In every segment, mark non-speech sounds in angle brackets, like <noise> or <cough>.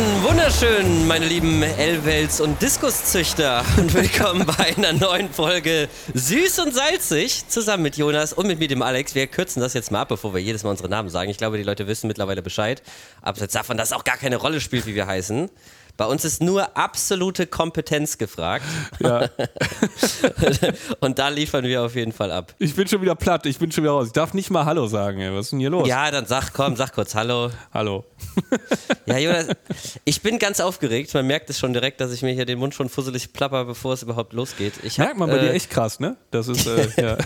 Einen wunderschönen, meine lieben Elwels und Diskuszüchter und willkommen bei einer neuen Folge Süß und Salzig zusammen mit Jonas und mit mir, dem Alex. Wir kürzen das jetzt mal ab, bevor wir jedes Mal unsere Namen sagen. Ich glaube, die Leute wissen mittlerweile Bescheid. Abseits davon, dass es auch gar keine Rolle spielt, wie wir heißen. Bei uns ist nur absolute Kompetenz gefragt. Ja. <laughs> und da liefern wir auf jeden Fall ab. Ich bin schon wieder platt, ich bin schon wieder raus. Ich darf nicht mal Hallo sagen, ey. Was ist denn hier los? Ja, dann sag, komm, sag kurz Hallo. Hallo. <laughs> Ja, Jonas, ich bin ganz aufgeregt. Man merkt es schon direkt, dass ich mir hier den Mund schon fusselig plapper, bevor es überhaupt losgeht. Ich hab, Merkt man bei äh, dir echt krass, ne? Das ist, äh, <laughs> ja.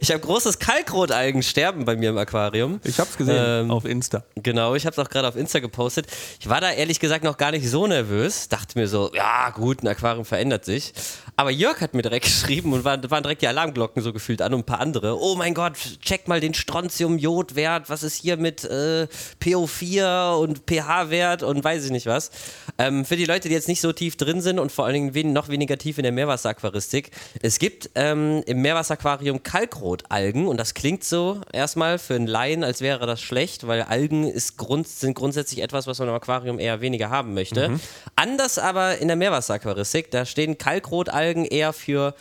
Ich habe großes Kalkrotalgensterben bei mir im Aquarium. Ich hab's gesehen Ähm, auf Insta. Genau, ich habe es auch gerade auf Insta gepostet. Ich war da ehrlich gesagt noch gar nicht so nervös. Dachte mir so, ja gut, ein Aquarium verändert sich. Aber Jörg hat mir direkt <laughs> geschrieben und waren, waren direkt die Alarmglocken so gefühlt an und ein paar andere. Oh mein Gott, check mal den Strontium-Jod-Wert. Was ist hier mit äh, PO4 und pH-Wert und weiß ich nicht was. Ähm, für die Leute, die jetzt nicht so tief drin sind und vor allen Dingen wen, noch weniger tief in der Meerwasseraquaristik. Es gibt ähm, im Meerwasseraquarium Kalkrotalgen und das klingt so erstmal für einen Laien, als wäre das schlecht, weil Algen ist grund, sind grundsätzlich etwas, was man im Aquarium eher weniger haben möchte. Anders aber in der Meerwasseraquaristik, da stehen Kalkrotalgen eher für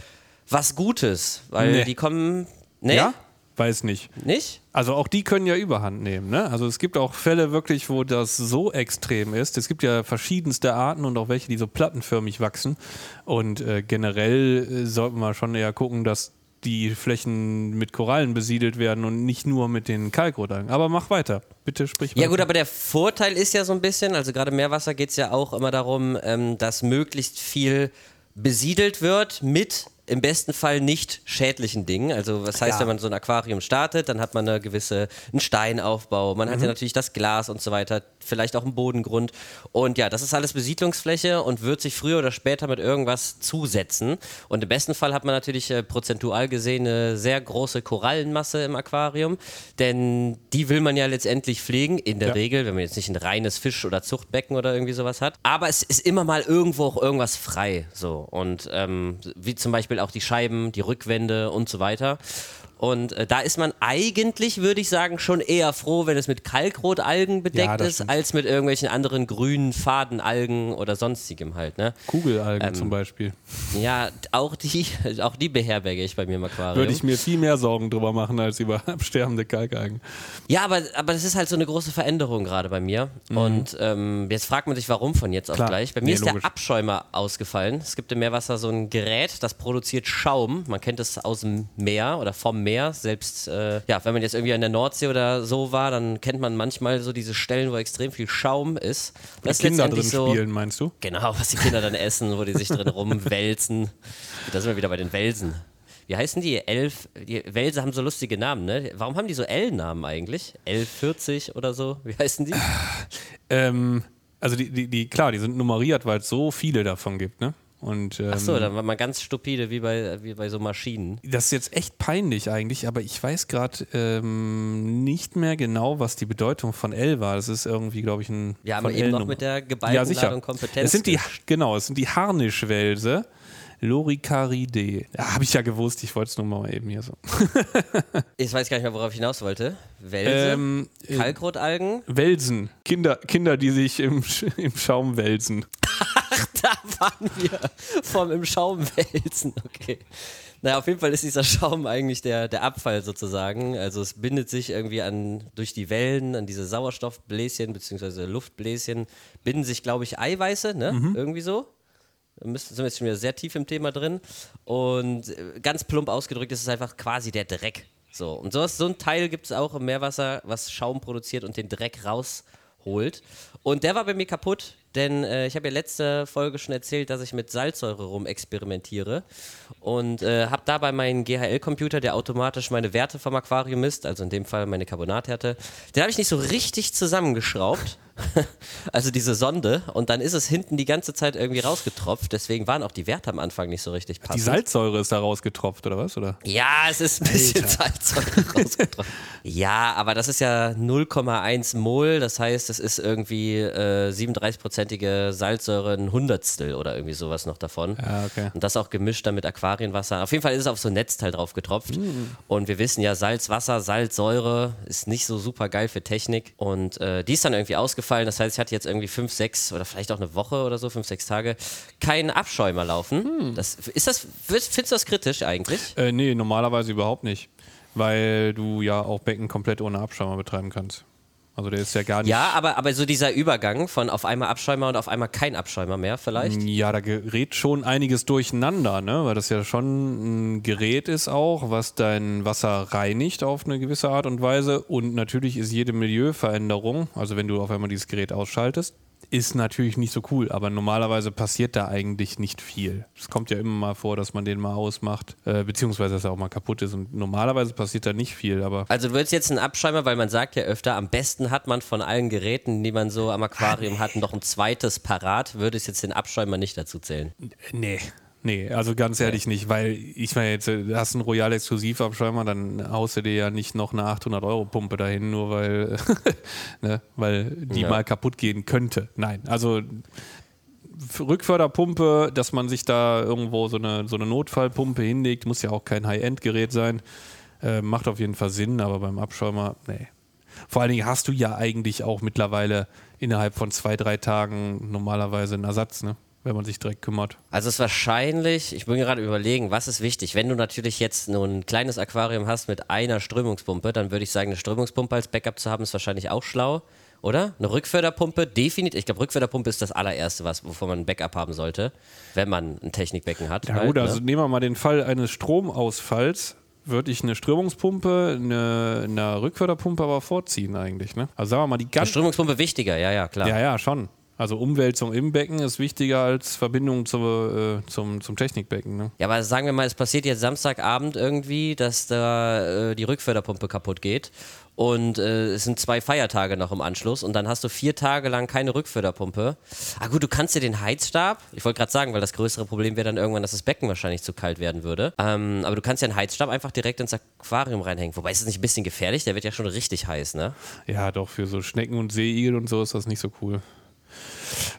was Gutes, weil Nee. die kommen. Nee? Ja? Weiß nicht. Nicht? Also auch die können ja Überhand nehmen, ne? Also es gibt auch Fälle wirklich, wo das so extrem ist. Es gibt ja verschiedenste Arten und auch welche, die so plattenförmig wachsen. Und äh, generell äh, sollten wir schon eher gucken, dass die Flächen mit Korallen besiedelt werden und nicht nur mit den Kalkrotalgen. Aber mach weiter. Bitte sprich weiter. Ja gut, aber der Vorteil ist ja so ein bisschen, also gerade im Meerwasser geht es ja auch immer darum, ähm, dass möglichst viel besiedelt wird mit im besten Fall nicht schädlichen Dingen. Also was heißt, Ja. wenn man so ein Aquarium startet, dann hat man eine gewisse einen Steinaufbau, man hat ja natürlich das Glas und so weiter, vielleicht auch einen Bodengrund. Und ja, das ist alles Besiedlungsfläche und wird sich früher oder später mit irgendwas zusetzen. Und im besten Fall hat man natürlich äh, prozentual gesehen eine sehr große Korallenmasse im Aquarium, denn die will man ja letztendlich pflegen, in der Ja. Regel, wenn man jetzt nicht ein reines Fisch- oder Zuchtbecken oder irgendwie sowas hat. Aber es ist immer mal irgendwo auch irgendwas frei. So. Und ähm, wie zum Beispiel auch die Scheiben, die Rückwände und so weiter. Und äh, da ist man eigentlich, würde ich sagen, schon eher froh, wenn es mit Kalkrotalgen bedeckt Ja, ist, stimmt. als mit irgendwelchen anderen grünen Fadenalgen oder sonstigem halt. Ne? Kugelalgen Ähm, zum Beispiel. Ja, auch die, <laughs> auch die beherberge ich bei mir im Aquarium. Würde ich mir viel mehr Sorgen drüber machen als über <laughs> absterbende Kalkalgen. Ja, aber, aber das ist halt so eine große Veränderung gerade bei mir. Und ähm, jetzt fragt man sich, warum von jetzt auf Mhm. Klar. gleich. Bei mir Nee, ist logisch. der Abschäumer ausgefallen. Es gibt im Meerwasser so ein Gerät, das produziert Schaum. Man kennt es aus dem Meer oder vom Meer. Selbst, äh, ja, wenn man jetzt irgendwie an der Nordsee oder so war, dann kennt man manchmal so diese Stellen, wo extrem viel Schaum ist. Das ist Kinder drin so. spielen, meinst du? Genau, was die Kinder dann essen, wo die sich drin <laughs> rumwälzen. Da sind wir wieder bei den Welsen. Wie heißen die? Elf. Die Wälse haben so lustige Namen, ne? Warum haben die so L-Namen eigentlich? L40 oder so? Wie heißen die? <laughs> Ähm, also die, die, die, klar, die sind nummeriert, weil es so viele davon gibt, ne? Und, ähm, Achso, dann war man ganz stupide, wie bei, wie bei so Maschinen. Das ist jetzt echt peinlich eigentlich, aber ich weiß gerade ähm, nicht mehr genau, was die Bedeutung von L war. Das ist irgendwie, glaube ich, ein. Wir haben von eben L noch mit der geballten ja, sicher. Ladung Kompetenz. Es sind die, genau, es sind die Harnischwälse. Loricaridae. Ja, habe ich ja gewusst, ich wollte es nur mal eben hier so. <laughs> Ich weiß gar nicht mehr, worauf ich hinaus wollte. Wälse, Ähm, äh, Kalkrotalgen. Welsen. Kinder, Kinder, die sich im, <laughs> im Schaum wälzen. Da waren wir vom im Schaum wälzen. Okay. Naja, auf jeden Fall ist dieser Schaum eigentlich der, der Abfall sozusagen. Also es bindet sich irgendwie an durch die Wellen, an diese Sauerstoffbläschen bzw. Luftbläschen, binden sich, glaube ich, Eiweiße, ne? Irgendwie so. Da müssen- sind wir jetzt schon wieder sehr tief im Thema drin. Und äh, ganz plump ausgedrückt ist es einfach quasi der Dreck. So. Und sowas, so ein Teil gibt es auch im Meerwasser, was Schaum produziert und den Dreck rausholt. Und der war bei mir kaputt, denn äh, ich habe ja letzte Folge schon erzählt, dass ich mit Salzsäure rum experimentiere und äh, habe dabei meinen GHL-Computer, der automatisch meine Werte vom Aquarium misst, also in dem Fall meine Carbonathärte, den habe ich nicht so richtig zusammengeschraubt. <laughs> also diese Sonde und dann ist es hinten die ganze Zeit irgendwie rausgetropft, deswegen waren auch die Werte am Anfang nicht so richtig passend. Die Salzsäure ist da rausgetropft, oder was? Oder? Ja, es ist ein bisschen Salzsäure <laughs> rausgetroffen. ja, aber das ist ja 0,1 Mol, das heißt, es ist irgendwie äh, 37-prozentige Salzsäure, ein Hundertstel oder irgendwie sowas noch davon. Ja, okay. Und das auch gemischt dann mit Aquarienwasser. Auf jeden Fall ist es auf so ein Netzteil drauf getropft. Und wir wissen ja, Salzwasser, Salzsäure ist nicht so super geil für Technik. Und äh, die ist dann irgendwie ausgefallen. Das heißt, ich hatte jetzt irgendwie fünf, sechs oder vielleicht auch eine Woche oder so, fünf, sechs Tage, keinen Abschäumer laufen. Hm. Das, ist das, findest du das kritisch eigentlich? Äh, nee, normalerweise überhaupt nicht. Weil du ja auch Becken komplett ohne Abschäumer betreiben kannst. Also der ist ja gar nicht. Ja, aber, aber so dieser Übergang von auf einmal Abschäumer und auf einmal kein Abschäumer mehr vielleicht? Ja, da gerät schon einiges durcheinander, ne? weil das ja schon ein Gerät ist auch, was dein Wasser reinigt auf eine gewisse Art und Weise. Und natürlich ist jede Milieuveränderung, also wenn du auf einmal dieses Gerät ausschaltest, ist natürlich nicht so cool, aber normalerweise passiert da eigentlich nicht viel. Es kommt ja immer mal vor, dass man den mal ausmacht, äh, beziehungsweise dass er auch mal kaputt ist und normalerweise passiert da nicht viel, aber. Also du willst jetzt einen Abschäumer, weil man sagt ja öfter, am besten hat man von allen Geräten, die man so am Aquarium hat, noch ein zweites parat, würde es jetzt den Abschäumer nicht dazu zählen. Nee. Nee, also ganz ehrlich nicht, weil ich meine, jetzt äh, hast du einen Royal Exklusivabschäumer, dann haust du dir ja nicht noch eine 800-Euro-Pumpe dahin, nur weil, <laughs> ne, weil die Ja. mal kaputt gehen könnte. Nein, also Rückförderpumpe, dass man sich da irgendwo so eine, so eine Notfallpumpe hinlegt, muss ja auch kein High-End-Gerät sein. Äh, macht auf jeden Fall Sinn, aber beim Abschäumer, nee. Vor allen Dingen hast du ja eigentlich auch mittlerweile innerhalb von zwei, drei Tagen normalerweise einen Ersatz, ne? Wenn man sich direkt kümmert. Also es ist wahrscheinlich, ich bin gerade überlegen, was ist wichtig? Wenn du natürlich jetzt nur ein kleines Aquarium hast mit einer Strömungspumpe, dann würde ich sagen, eine Strömungspumpe als Backup zu haben, ist wahrscheinlich auch schlau, oder? Eine Rückförderpumpe, definitiv. Ich glaube, Rückförderpumpe ist das allererste, was, wovon man ein Backup haben sollte, wenn man ein Technikbecken hat. Ja halt, gut, ne? also nehmen wir mal den Fall eines Stromausfalls. Würde ich eine Strömungspumpe, eine, eine Rückförderpumpe aber vorziehen eigentlich. Ne? Also sagen wir mal, die Eine ganz. Strömungspumpe wichtiger, ja, ja, klar. Ja, ja, schon. Also Umwälzung im Becken ist wichtiger als Verbindung zur, äh, zum, zum Technikbecken. Ne? Ja, aber sagen wir mal, es passiert jetzt Samstagabend irgendwie, dass da äh, die Rückförderpumpe kaputt geht und äh, es sind zwei Feiertage noch im Anschluss und dann hast du vier Tage lang keine Rückförderpumpe. Ah gut, du kannst dir den Heizstab, ich wollte gerade sagen, weil das größere Problem wäre dann irgendwann, dass das Becken wahrscheinlich zu kalt werden würde, ähm, aber du kannst ja einen Heizstab einfach direkt ins Aquarium reinhängen. Wobei ist das nicht ein bisschen gefährlich? Der wird ja schon richtig heiß, ne? Ja, doch, für so Schnecken und Seeigel und so ist das nicht so cool.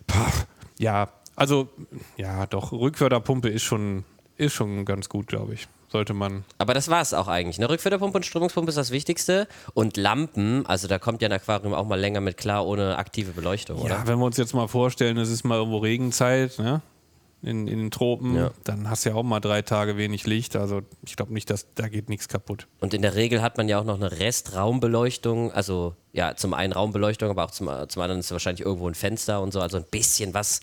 Pah, ja, also, ja, doch, Rückförderpumpe ist schon, ist schon ganz gut, glaube ich. Sollte man. Aber das war es auch eigentlich. Eine Rückförderpumpe und Strömungspumpe ist das Wichtigste. Und Lampen, also da kommt ja ein Aquarium auch mal länger mit klar, ohne aktive Beleuchtung, oder? Ja, wenn wir uns jetzt mal vorstellen, es ist mal irgendwo Regenzeit, ne? In, in den Tropen, Ja. dann hast du ja auch mal drei Tage wenig Licht. Also ich glaube nicht, dass da geht nichts kaputt. Und in der Regel hat man ja auch noch eine Restraumbeleuchtung, also ja, zum einen Raumbeleuchtung, aber auch zum, zum anderen ist wahrscheinlich irgendwo ein Fenster und so, also ein bisschen was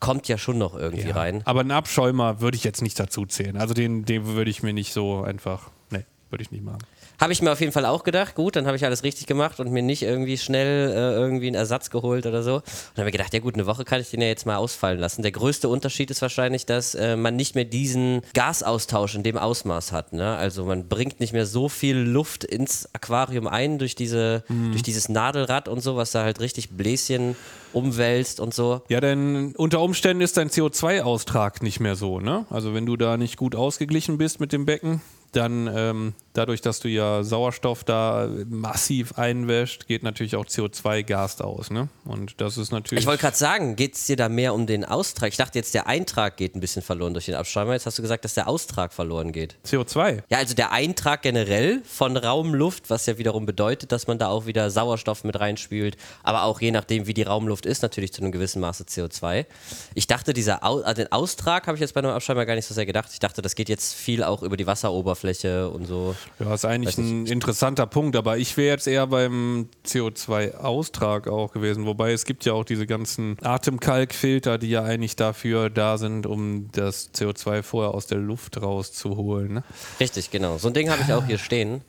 kommt ja schon noch irgendwie rein. Aber einen Abschäumer würde ich jetzt nicht dazu zählen. Also den, den würde ich mir nicht so einfach. Nee, würde ich nicht machen. Habe ich mir auf jeden Fall auch gedacht, gut, dann habe ich alles richtig gemacht und mir nicht irgendwie schnell äh, irgendwie einen Ersatz geholt oder so. Und dann habe ich gedacht, ja gut, eine Woche kann ich den ja jetzt mal ausfallen lassen. Der größte Unterschied ist wahrscheinlich, dass äh, man nicht mehr diesen Gasaustausch in dem Ausmaß hat. Ne? Also man bringt nicht mehr so viel Luft ins Aquarium ein durch, diese, durch dieses Nadelrad und so, was da halt richtig Bläschen umwälzt und so. Ja, denn unter Umständen ist dein CO2-Austrag nicht mehr so, ne? Also wenn du da nicht gut ausgeglichen bist mit dem Becken, dann ähm, dadurch, dass du ja Sauerstoff da massiv einwäscht, geht natürlich auch CO2-Gas aus, ne? Und das ist natürlich. Ich wollte gerade sagen, geht es dir da mehr um den Austrag? Ich dachte jetzt, der Eintrag geht ein bisschen verloren durch den Abschäumer. Jetzt hast du gesagt, dass der Austrag verloren geht. CO2. Ja, also der Eintrag generell von Raumluft, was ja wiederum bedeutet, dass man da auch wieder Sauerstoff mit reinspült, aber auch je nachdem, wie die Raumluft ist, natürlich zu einem gewissen Maße CO2. Ich dachte, dieser Au also den Austrag habe ich jetzt bei einem Abschäumer gar nicht so sehr gedacht. Ich dachte, das geht jetzt viel auch über die Wasseroberfläche und so. Ja, ist eigentlich ein interessanter Punkt, aber ich wäre jetzt eher beim CO2-Austrag auch gewesen. Wobei es gibt ja auch diese ganzen Atemkalkfilter, die ja eigentlich dafür da sind, um das CO2 vorher aus der Luft rauszuholen. Ne? Richtig, genau. So ein Ding habe ich auch hier stehen,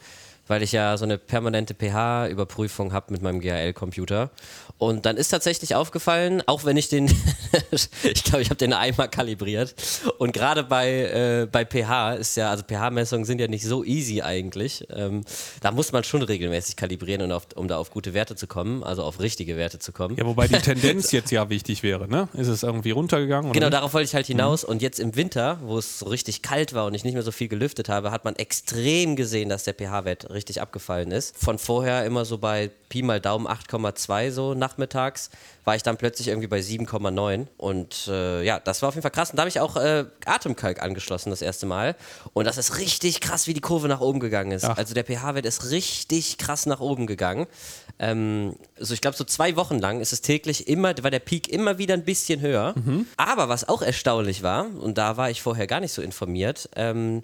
weil ich ja so eine permanente pH-Überprüfung habe mit meinem GRL-Computer. Und dann ist tatsächlich aufgefallen, auch wenn ich den, <laughs> ich glaube, ich habe den einmal kalibriert. Und gerade bei, äh, bei pH ist ja, also pH-Messungen sind ja nicht so easy eigentlich. Ähm, da muss man schon regelmäßig kalibrieren, und auf, um da auf gute Werte zu kommen, also auf richtige Werte zu kommen. Ja, wobei die <laughs> Tendenz jetzt ja wichtig wäre, ne? Ist es irgendwie runtergegangen? Genau, Oder? darauf wollte ich halt hinaus. Und jetzt im Winter, wo es so richtig kalt war und ich nicht mehr so viel gelüftet habe, hat man extrem gesehen, dass der pH-Wert richtig abgefallen ist. Von vorher immer so bei Pi mal Daumen 8,2 so nachmittags, war ich dann plötzlich irgendwie bei 7,9. Und äh, ja, das war auf jeden Fall krass. Und da habe ich auch äh, Atemkalk angeschlossen das erste Mal. Und das ist richtig krass, wie die Kurve nach oben gegangen ist. Ach. Also der pH-Wert ist richtig krass nach oben gegangen. Ähm, also ich glaube, so zwei Wochen lang ist es täglich immer, war der Peak immer wieder ein bisschen höher. Aber was auch erstaunlich war, und da war ich vorher gar nicht so informiert, ähm,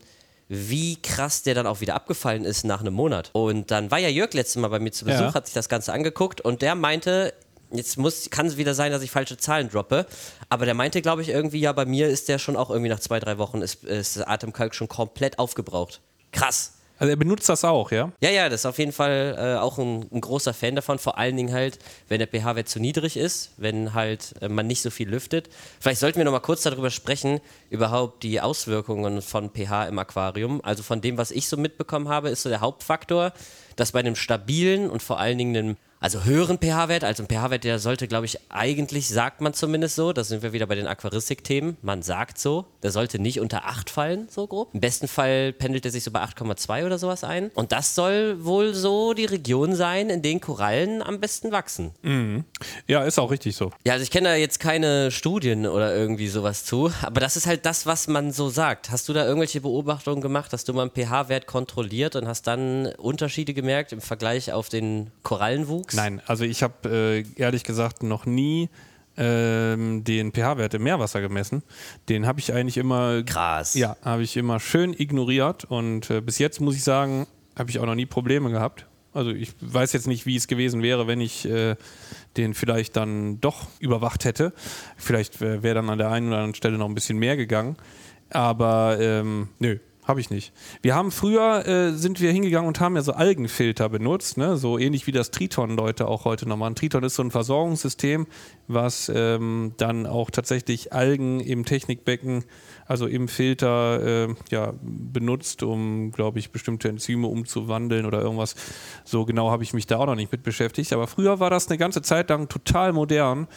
wie krass der dann auch wieder abgefallen ist nach einem Monat. Und dann war ja Jörg letztes Mal bei mir zu Besuch, Ja. hat sich das Ganze angeguckt und der meinte, jetzt muss, kann es wieder sein, dass ich falsche Zahlen droppe, aber der meinte, glaube ich, irgendwie, ja, bei mir ist der schon auch irgendwie nach zwei, drei Wochen ist, ist Atemkalk schon komplett aufgebraucht. Krass. Also er benutzt das auch, ja? Ja, ja, das ist auf jeden Fall äh, auch ein, ein großer Fan davon. Vor allen Dingen halt, wenn der pH-Wert zu niedrig ist, wenn halt äh, man nicht so viel lüftet. Vielleicht sollten wir noch mal kurz darüber sprechen, überhaupt die Auswirkungen von pH im Aquarium. Also von dem, was ich so mitbekommen habe, ist so der Hauptfaktor, dass bei einem stabilen und vor allen Dingen einem also höheren pH-Wert, also ein pH-Wert, der sollte, glaube ich, eigentlich, sagt man zumindest so, da sind wir wieder bei den Aquaristik-Themen, man sagt so, der sollte nicht unter 8 fallen, so grob. Im besten Fall pendelt er sich so bei 8,2 oder sowas ein. Und das soll wohl so die Region sein, in denen Korallen am besten wachsen. Ja, ist auch richtig so. Ja, also ich kenne da jetzt keine Studien oder irgendwie sowas zu, aber das ist halt das, was man so sagt. Hast du da irgendwelche Beobachtungen gemacht? Hast du mal einen pH-Wert kontrolliert und hast dann Unterschiede gemerkt im Vergleich auf den Korallenwuchs? Nein, also ich habe äh, ehrlich gesagt noch nie ähm, den pH-Wert im Meerwasser gemessen. Den habe ich eigentlich immer Krass. Ja, habe ich immer schön ignoriert und äh, bis jetzt muss ich sagen, habe ich auch noch nie Probleme gehabt. Also ich weiß jetzt nicht, wie es gewesen wäre, wenn ich äh, den vielleicht dann doch überwacht hätte. Vielleicht wäre wär dann an der einen oder anderen Stelle noch ein bisschen mehr gegangen. Aber ähm, nö, habe ich nicht. Wir haben früher, äh, sind wir hingegangen und haben ja so Algenfilter benutzt, ne? so ähnlich wie das Triton-Leute auch heute noch machen. Triton ist so ein Versorgungssystem, was ähm, dann auch tatsächlich Algen im Technikbecken, also im Filter, äh, ja, benutzt, um, glaube ich, bestimmte Enzyme umzuwandeln oder irgendwas. So genau habe ich mich da auch noch nicht mit beschäftigt. Aber früher war das eine ganze Zeit lang total modern,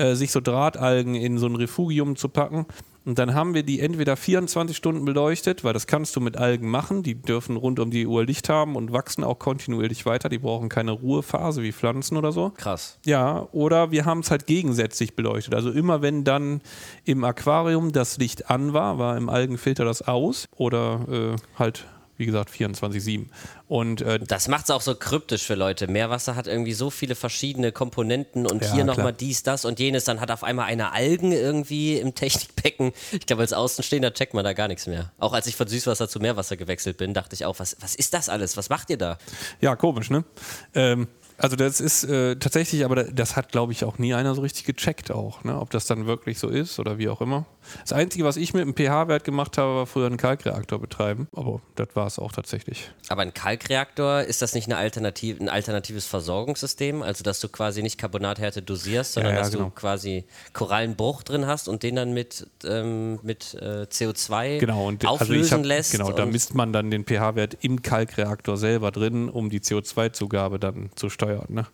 äh, sich so Drahtalgen in so ein Refugium zu packen. Und dann haben wir die entweder 24 Stunden beleuchtet, weil das kannst du mit Algen machen. Die dürfen rund um die Uhr Licht haben und wachsen auch kontinuierlich weiter. Die brauchen keine Ruhephase wie Pflanzen oder so. Krass. Ja, oder wir haben es halt gegensätzlich beleuchtet. Also immer wenn dann im Aquarium das Licht an war, war im Algenfilter das aus oder äh, halt, wie gesagt, 24-7. Und äh, Das macht es auch so kryptisch für Leute. Meerwasser hat irgendwie so viele verschiedene Komponenten und Ja, hier nochmal dies, das und jenes. Dann hat auf einmal eine Algen irgendwie im Technikbecken. Ich glaube, als Außenstehender checkt man da gar nichts mehr. Auch als ich von Süßwasser zu Meerwasser gewechselt bin, dachte ich auch, was, was ist das alles? Was macht ihr da? Ja, komisch, ne? Ähm, also das ist äh, tatsächlich, aber das hat, glaube ich, auch nie einer so richtig gecheckt auch, ne? ob das dann wirklich so ist oder wie auch immer. Das Einzige, was ich mit dem pH-Wert gemacht habe, war früher einen Kalkreaktor betreiben, aber das war es auch tatsächlich. Aber ein Kalkreaktor, ist das nicht eine Alternative, ein alternatives Versorgungssystem? Also, dass du quasi nicht Carbonathärte dosierst, sondern Ja, ja, dass genau. du quasi Korallenbruch drin hast und den dann mit, ähm, mit äh, CO2 Genau, und auflösen also hab, lässt. Genau, da misst man dann den pH-Wert im Kalkreaktor selber drin, um die CO2-Zugabe dann zu steuern. Ne?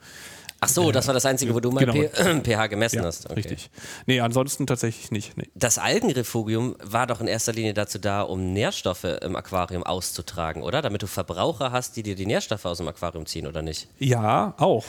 Ach so, das war das Einzige, wo du mal Genau. <clears throat> PH gemessen Ja, hast. Okay. richtig. Nee, ansonsten tatsächlich nicht. Nee. Das Algenrefugium war doch in erster Linie dazu da, um Nährstoffe im Aquarium auszutragen, oder? Damit du Verbraucher hast, die dir die Nährstoffe aus dem Aquarium ziehen, oder nicht? Ja, auch.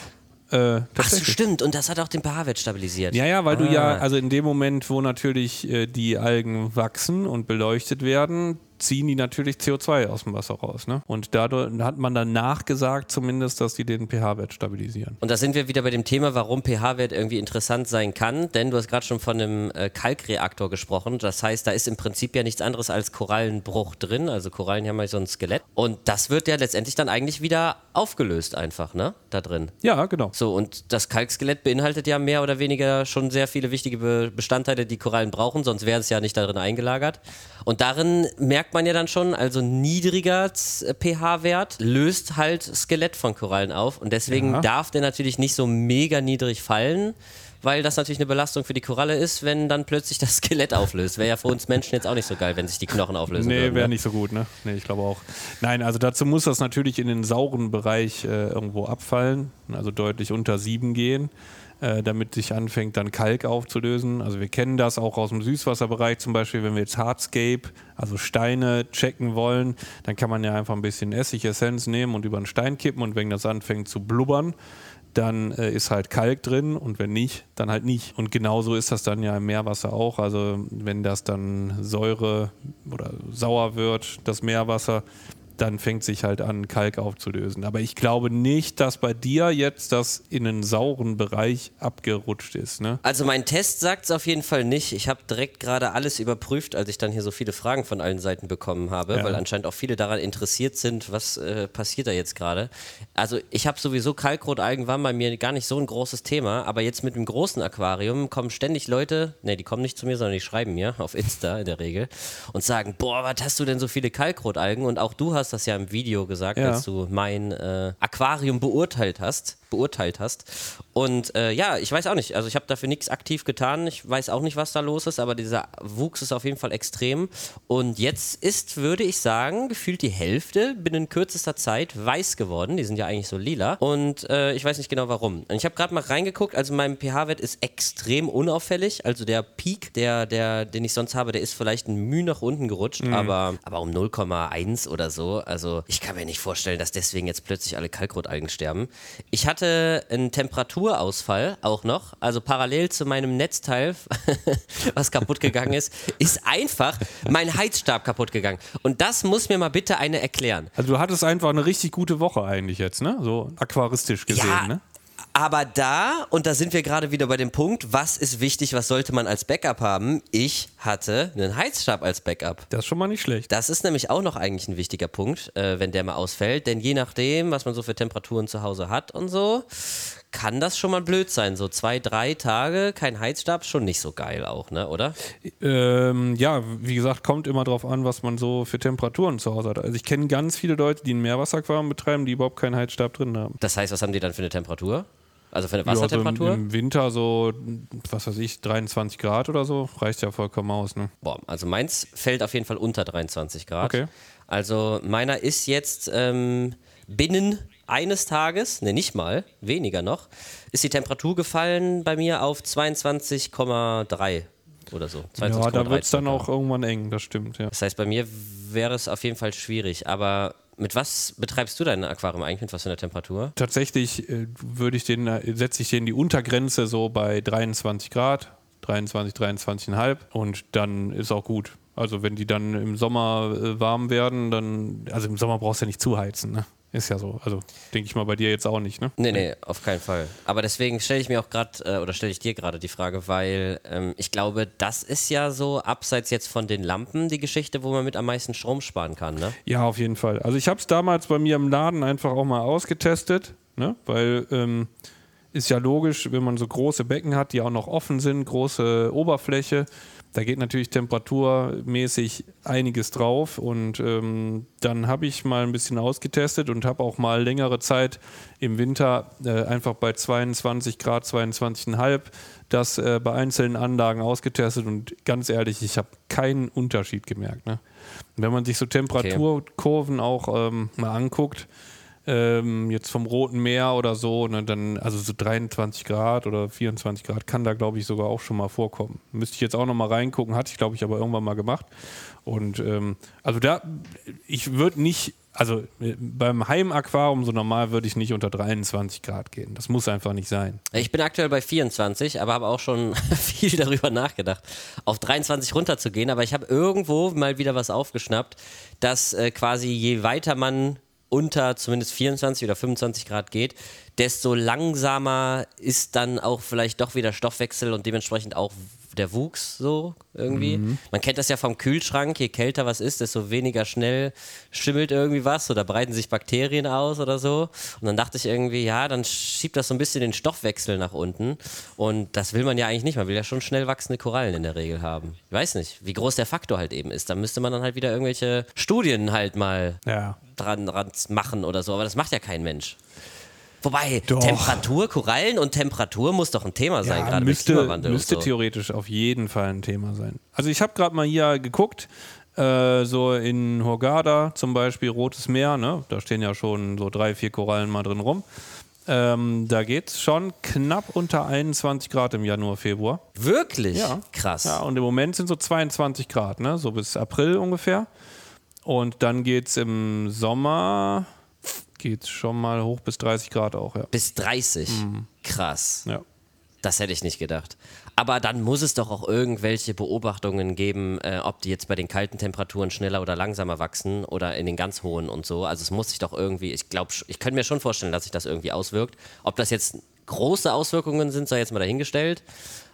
Äh, Ach so, stimmt. Und das hat auch den pH-Wert stabilisiert. Ja, ja, weil du ja, Ah. also in dem Moment, wo natürlich äh, die Algen wachsen und beleuchtet werden, ziehen die natürlich CO2 aus dem Wasser raus. Ne? Und dadurch hat man dann nachgesagt zumindest, dass die den pH-Wert stabilisieren. Und da sind wir wieder bei dem Thema, warum pH-Wert irgendwie interessant sein kann. Denn du hast gerade schon von einem äh, Kalkreaktor gesprochen. Das heißt, da ist im Prinzip ja nichts anderes als Korallenbruch drin. Also Korallen haben ja so ein Skelett. Und das wird ja letztendlich dann eigentlich wieder aufgelöst einfach, ne? Da drin. Ja, genau. So, und das Kalkskelett beinhaltet ja mehr oder weniger schon sehr viele wichtige Be Bestandteile, die Korallen brauchen, sonst wären es ja nicht darin eingelagert. Und darin merkt man ja dann schon, also niedriger Z- pH-Wert löst halt Skelett von Korallen auf. Und deswegen Ja. darf der natürlich nicht so mega niedrig fallen, weil das natürlich eine Belastung für die Koralle ist, wenn dann plötzlich das <laughs> Skelett auflöst. Wäre ja für uns Menschen jetzt auch nicht so geil, wenn sich die Knochen auflösen Nee, würden. wäre ne? nicht so gut, ne? Nee, ich glaube auch. Nein, also dazu muss das natürlich in den sauren Bereich äh, irgendwo abfallen, also deutlich unter 7 gehen, äh, damit sich anfängt, dann Kalk aufzulösen. Also wir kennen das auch aus dem Süßwasserbereich, zum Beispiel, wenn wir jetzt Hardscape, also Steine checken wollen, dann kann man ja einfach ein bisschen Essigessenz nehmen und über einen Stein kippen und wenn das anfängt zu blubbern, dann äh, ist halt Kalk drin und wenn nicht, dann halt nicht. Und genauso ist das dann ja im Meerwasser auch. Also wenn das dann Säure oder sauer wird, das Meerwasser, dann fängt sich halt an, Kalk aufzulösen. Aber ich glaube nicht, dass bei dir jetzt das in einen sauren Bereich abgerutscht ist. Ne? Also mein Test sagt es auf jeden Fall nicht. Ich habe direkt gerade alles überprüft, als ich dann hier so viele Fragen von allen Seiten bekommen habe, ja. weil anscheinend auch viele daran interessiert sind, was äh, passiert da jetzt gerade. Also ich habe sowieso Kalkrotalgen waren bei mir gar nicht so ein großes Thema, aber jetzt mit dem großen Aquarium kommen ständig Leute, ne, die kommen nicht zu mir, sondern die schreiben mir auf Insta in der Regel und sagen, boah, was hast du denn so viele Kalkrotalgen? Und auch du hast das ja im Video gesagt, ja. als du mein äh, Aquarium beurteilt hast beurteilt hast. Und äh, ja, ich weiß auch nicht. Also ich habe dafür nichts aktiv getan. Ich weiß auch nicht, was da los ist, aber dieser Wuchs ist auf jeden Fall extrem. Und jetzt ist, würde ich sagen, gefühlt die Hälfte binnen kürzester Zeit weiß geworden. Die sind ja eigentlich so lila. Und äh, ich weiß nicht genau warum. Und ich habe gerade mal reingeguckt. Also mein pH-Wert ist extrem unauffällig. Also der Peak, der, der, den ich sonst habe, der ist vielleicht ein Mühe nach unten gerutscht, mhm. aber, aber um 0,1 oder so. Also ich kann mir nicht vorstellen, dass deswegen jetzt plötzlich alle Kalkrotalgen sterben. Ich hatte hatte einen Temperaturausfall auch noch. Also parallel zu meinem Netzteil, <laughs> was kaputt gegangen ist, ist einfach mein Heizstab kaputt gegangen. Und das muss mir mal bitte eine erklären. Also du hattest einfach eine richtig gute Woche eigentlich jetzt, ne? So aquaristisch gesehen, ja, ne? Aber da, und da sind wir gerade wieder bei dem Punkt, was ist wichtig, was sollte man als Backup haben? Ich hatte einen Heizstab als Backup. Das ist schon mal nicht schlecht. Das ist nämlich auch noch eigentlich ein wichtiger Punkt, äh, wenn der mal ausfällt. Denn je nachdem, was man so für Temperaturen zu Hause hat und so, kann das schon mal blöd sein. So zwei, drei Tage, kein Heizstab, schon nicht so geil auch, ne, oder? Ähm, ja, wie gesagt, kommt immer drauf an, was man so für Temperaturen zu Hause hat. Also ich kenne ganz viele Leute, die ein Meerwasserquarium betreiben, die überhaupt keinen Heizstab drin haben. Das heißt, was haben die dann für eine Temperatur? Also für eine Wassertemperatur? Ja, also im, Winter so, was weiß ich, 23 Grad oder so, reicht ja vollkommen aus. Ne? Boah, also meins fällt auf jeden Fall unter 23 Grad. Okay. Also meiner ist jetzt ähm, binnen eines Tages, ne nicht mal, weniger noch, ist die Temperatur gefallen bei mir auf 22,3 oder so. 22, ja, da wird es dann auch irgendwann eng, das stimmt, ja. Das heißt, bei mir wäre es auf jeden Fall schwierig, aber mit was betreibst du dein Aquarium eigentlich? Mit was für einer Temperatur? Tatsächlich äh, würde ich den, äh, setze ich den die Untergrenze so bei 23 Grad, 23, 23,5 und dann ist auch gut. Also wenn die dann im Sommer äh, warm werden, dann, also im Sommer brauchst du ja nicht zuheizen, ne? Ist ja so. Also denke ich mal bei dir jetzt auch nicht, ne? Nee, nee, auf keinen Fall. Aber deswegen stelle ich mir auch gerade, äh, oder stelle ich dir gerade die Frage, weil ähm, ich glaube, das ist ja so, abseits jetzt von den Lampen, die Geschichte, wo man mit am meisten Strom sparen kann, ne? Ja, auf jeden Fall. Also ich habe es damals bei mir im Laden einfach auch mal ausgetestet, ne? Weil ähm, ist ja logisch, wenn man so große Becken hat, die auch noch offen sind, große Oberfläche da geht natürlich temperaturmäßig einiges drauf und ähm, dann habe ich mal ein bisschen ausgetestet und habe auch mal längere Zeit im Winter äh, einfach bei 22 Grad, 22,5 das äh, bei einzelnen Anlagen ausgetestet und ganz ehrlich, ich habe keinen Unterschied gemerkt. Ne? Wenn man sich so Temperaturkurven okay. auch ähm, mal anguckt, ähm, jetzt vom Roten Meer oder so, ne, dann, also so 23 Grad oder 24 Grad kann da, glaube ich, sogar auch schon mal vorkommen. Müsste ich jetzt auch noch mal reingucken, hatte ich, glaube ich, aber irgendwann mal gemacht. Und ähm, also da, ich würde nicht, also äh, beim Heimaquarium so normal würde ich nicht unter 23 Grad gehen. Das muss einfach nicht sein. Ich bin aktuell bei 24, aber habe auch schon <laughs> viel darüber nachgedacht, auf 23 runterzugehen. Aber ich habe irgendwo mal wieder was aufgeschnappt, dass äh, quasi je weiter man unter zumindest 24 oder 25 Grad geht, desto langsamer ist dann auch vielleicht doch wieder Stoffwechsel und dementsprechend auch der Wuchs so irgendwie. Mhm. Man kennt das ja vom Kühlschrank, je kälter was ist, desto weniger schnell schimmelt irgendwie was oder breiten sich Bakterien aus oder so. Und dann dachte ich irgendwie, ja, dann schiebt das so ein bisschen den Stoffwechsel nach unten. Und das will man ja eigentlich nicht. Man will ja schon schnell wachsende Korallen in der Regel haben. Ich weiß nicht, wie groß der Faktor halt eben ist. Da müsste man dann halt wieder irgendwelche Studien halt mal ja. dran, dran machen oder so. Aber das macht ja kein Mensch. Wobei, doch. Temperatur, Korallen und Temperatur muss doch ein Thema sein, ja, gerade müsste, mit Klimawandel. Müsste so. theoretisch auf jeden Fall ein Thema sein. Also ich habe gerade mal hier geguckt, äh, so in Hurghada zum Beispiel, Rotes Meer, ne? da stehen ja schon so drei, vier Korallen mal drin rum. Ähm, da geht es schon knapp unter 21 Grad im Januar, Februar. Wirklich? Ja. Krass. Ja, und im Moment sind so 22 Grad, ne? so bis April ungefähr. Und dann geht es im Sommer geht es schon mal hoch bis 30 Grad auch, ja. Bis 30? Mhm. Krass. Ja. Das hätte ich nicht gedacht. Aber dann muss es doch auch irgendwelche Beobachtungen geben, äh, ob die jetzt bei den kalten Temperaturen schneller oder langsamer wachsen oder in den ganz hohen und so. Also es muss sich doch irgendwie, ich glaube, ich könnte mir schon vorstellen, dass sich das irgendwie auswirkt. Ob das jetzt große Auswirkungen sind, sei jetzt mal dahingestellt.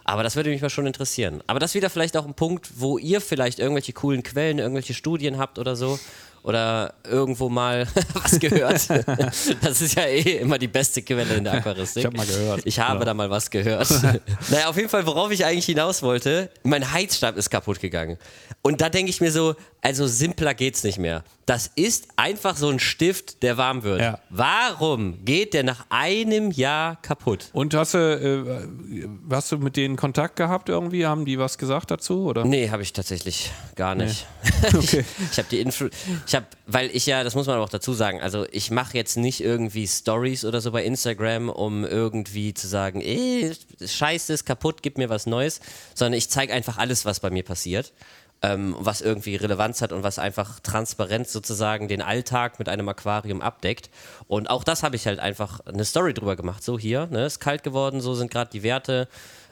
Aber das würde mich mal schon interessieren. Aber das ist wieder vielleicht auch ein Punkt, wo ihr vielleicht irgendwelche coolen Quellen, irgendwelche Studien habt oder so, oder irgendwo mal <laughs> was gehört. <laughs> das ist ja eh immer die beste Quelle in der Aquaristik. Ich habe mal gehört. Ich habe genau. da mal was gehört. <laughs> naja, auf jeden Fall, worauf ich eigentlich hinaus wollte, mein Heizstab ist kaputt gegangen. Und da denke ich mir so, also simpler geht's nicht mehr. Das ist einfach so ein Stift, der warm wird. Ja. Warum geht der nach einem Jahr kaputt? Und hast du, äh, hast du mit denen Kontakt gehabt irgendwie? Haben die was gesagt dazu? Oder? Nee, habe ich tatsächlich gar nicht. Nee. Okay. ich habe die Info, ich habe, weil ich ja, das muss man aber auch dazu sagen, also ich mache jetzt nicht irgendwie Stories oder so bei Instagram, um irgendwie zu sagen, ey, scheiße, ist kaputt, gib mir was Neues, sondern ich zeige einfach alles, was bei mir passiert ähm, was irgendwie Relevanz hat und was einfach transparent sozusagen den Alltag mit einem Aquarium abdeckt. Und auch das habe ich halt einfach eine Story drüber gemacht. So hier, ne, ist kalt geworden, so sind gerade die Werte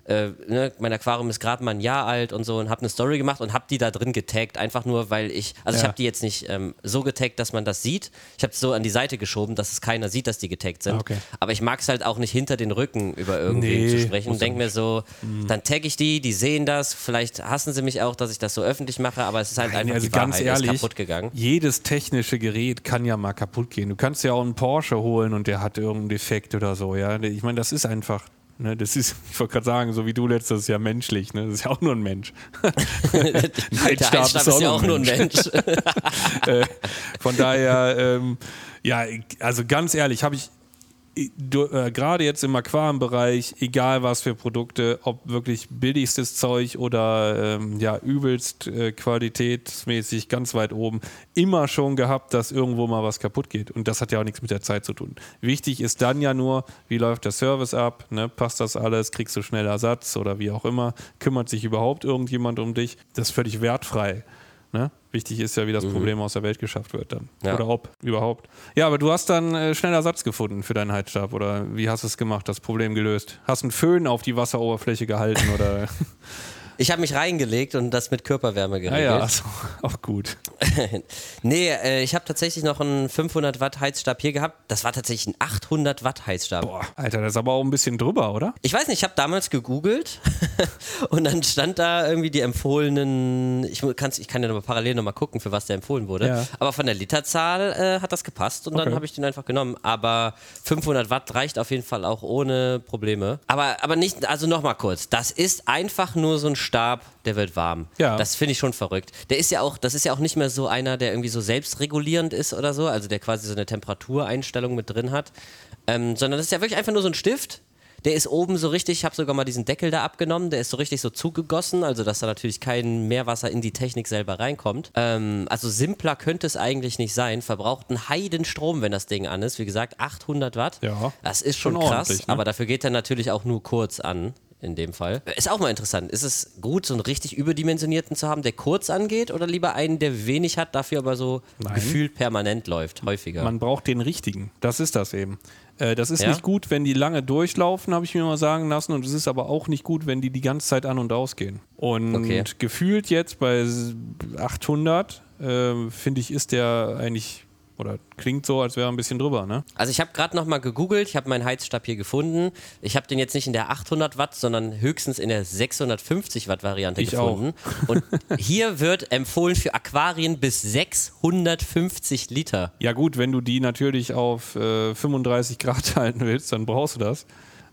äh, ne, mein Aquarium ist gerade mal ein Jahr alt und so und habe eine Story gemacht und habe die da drin getaggt, einfach nur, weil ich, also ja. ich habe die jetzt nicht ähm, so getaggt, dass man das sieht. Ich habe es so an die Seite geschoben, dass es keiner sieht, dass die getaggt sind. Okay. Aber ich mag es halt auch nicht hinter den Rücken über irgendwen nee, zu sprechen. Denk mir so, mhm. dann tagge ich die, die sehen das, vielleicht hassen sie mich auch, dass ich das so öffentlich mache, aber es ist halt Nein, einfach also die ganz Wahrheit, ehrlich, ist kaputt gegangen. Jedes technische Gerät kann ja mal kaputt gehen. Du kannst ja auch einen Porsche holen und der hat irgendeinen Defekt oder so, ja. Ich meine, das ist einfach Ne, das ist, <laughs> ich wollte gerade sagen, so wie du letztes Jahr menschlich. Ne? Das ist ja auch nur ein Mensch. <laughs> Heizstab ist, ist ja auch nur ein Mensch. <laughs> äh, von daher, ähm, ja, also ganz ehrlich, habe ich äh, gerade jetzt im Aquarienbereich, egal was für Produkte, ob wirklich billigstes Zeug oder ähm, ja, übelst äh, qualitätsmäßig ganz weit oben, immer schon gehabt, dass irgendwo mal was kaputt geht. Und das hat ja auch nichts mit der Zeit zu tun. Wichtig ist dann ja nur, wie läuft der Service ab, ne? passt das alles, kriegst du schnell Ersatz oder wie auch immer, kümmert sich überhaupt irgendjemand um dich. Das ist völlig wertfrei. Ne? Wichtig ist ja, wie das mhm. Problem aus der Welt geschafft wird dann. Ja. Oder ob überhaupt. Ja, aber du hast dann äh, schnell Ersatz gefunden für deinen Heizstab oder wie hast du es gemacht, das Problem gelöst? Hast einen Föhn auf die Wasseroberfläche gehalten oder? <laughs> Ich habe mich reingelegt und das mit Körperwärme geregelt. Ah ja, also, <laughs> auch gut. <laughs> nee, äh, ich habe tatsächlich noch einen 500 Watt Heizstab hier gehabt. Das war tatsächlich ein 800 Watt Heizstab. Boah, Alter, das ist aber auch ein bisschen drüber, oder? Ich weiß nicht, ich habe damals gegoogelt <laughs> und dann stand da irgendwie die empfohlenen, ich, kann's, ich kann ja nochmal parallel nochmal gucken, für was der empfohlen wurde. Ja. Aber von der Literzahl äh, hat das gepasst und okay. dann habe ich den einfach genommen. Aber 500 Watt reicht auf jeden Fall auch ohne Probleme. Aber, aber nicht, also nochmal kurz, das ist einfach nur so ein Stab, der wird warm. Ja. Das finde ich schon verrückt. Der ist ja auch, das ist ja auch nicht mehr so einer, der irgendwie so selbstregulierend ist oder so, also der quasi so eine Temperatureinstellung mit drin hat, ähm, sondern das ist ja wirklich einfach nur so ein Stift. Der ist oben so richtig, ich habe sogar mal diesen Deckel da abgenommen, der ist so richtig so zugegossen, also dass da natürlich kein Meerwasser in die Technik selber reinkommt. Ähm, also simpler könnte es eigentlich nicht sein. Verbraucht einen Heidenstrom, wenn das Ding an ist. Wie gesagt, 800 Watt. Ja. Das ist schon, schon krass, ne? aber dafür geht er natürlich auch nur kurz an in dem Fall. Ist auch mal interessant. Ist es gut, so einen richtig überdimensionierten zu haben, der kurz angeht oder lieber einen, der wenig hat, dafür aber so Nein. gefühlt permanent läuft, häufiger? Man braucht den richtigen. Das ist das eben. Äh, das ist ja? nicht gut, wenn die lange durchlaufen, habe ich mir mal sagen lassen. Und es ist aber auch nicht gut, wenn die die ganze Zeit an und ausgehen. Und okay. gefühlt jetzt bei 800, äh, finde ich, ist der eigentlich oder klingt so, als wäre er ein bisschen drüber, ne? Also ich habe gerade noch mal gegoogelt, ich habe meinen Heizstab hier gefunden. Ich habe den jetzt nicht in der 800 Watt, sondern höchstens in der 650 Watt Variante ich gefunden. Auch. Und hier wird empfohlen für Aquarien bis 650 Liter. Ja gut, wenn du die natürlich auf äh, 35 Grad <laughs> halten willst, dann brauchst du das.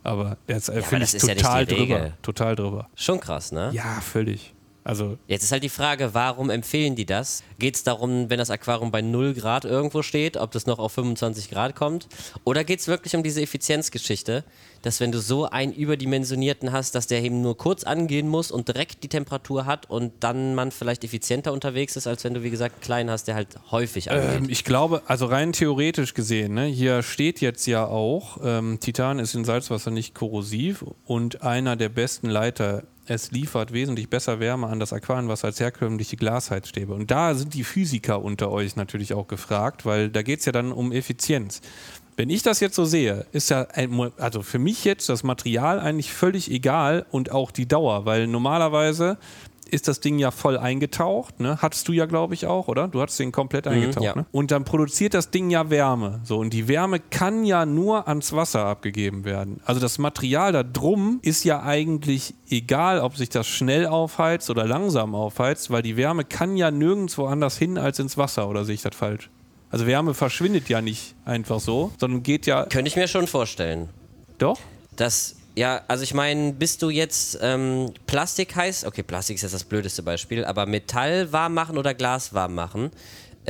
Aber das äh, ja, finde ich total ja drüber. Total drüber. Schon krass, ne? Ja, völlig. Also Jetzt ist halt die Frage, warum empfehlen die das? Geht es darum, wenn das Aquarium bei 0 Grad irgendwo steht, ob das noch auf 25 Grad kommt? Oder geht es wirklich um diese Effizienzgeschichte, dass wenn du so einen überdimensionierten hast, dass der eben nur kurz angehen muss und direkt die Temperatur hat und dann man vielleicht effizienter unterwegs ist, als wenn du, wie gesagt, einen kleinen hast, der halt häufig angeht? Ähm, ich glaube, also rein theoretisch gesehen, ne, hier steht jetzt ja auch, ähm, Titan ist in Salzwasser nicht korrosiv und einer der besten Leiter es liefert wesentlich besser Wärme an das Aquarienwasser als herkömmliche Glasheizstäbe. Und da sind die Physiker unter euch natürlich auch gefragt, weil da geht es ja dann um Effizienz. Wenn ich das jetzt so sehe, ist ja ein, also für mich jetzt das Material eigentlich völlig egal und auch die Dauer, weil normalerweise ist das Ding ja voll eingetaucht, ne? Hattest du ja, glaube ich, auch, oder? Du hattest den komplett Mhm, eingetaucht, ja. ne? Und dann produziert das Ding ja Wärme. So, und die Wärme kann ja nur ans Wasser abgegeben werden. Also das Material da drum ist ja eigentlich egal, ob sich das schnell aufheizt oder langsam aufheizt, weil die Wärme kann ja nirgendwo anders hin als ins Wasser, oder sehe ich das falsch? Also Wärme verschwindet ja nicht einfach so, sondern geht ja. Könnte ich mir schon vorstellen. Doch? Das, ja, also ich meine, bist du jetzt ähm, Plastik heißt, okay, Plastik ist jetzt das blödeste Beispiel, aber Metall warm machen oder Glas warm machen,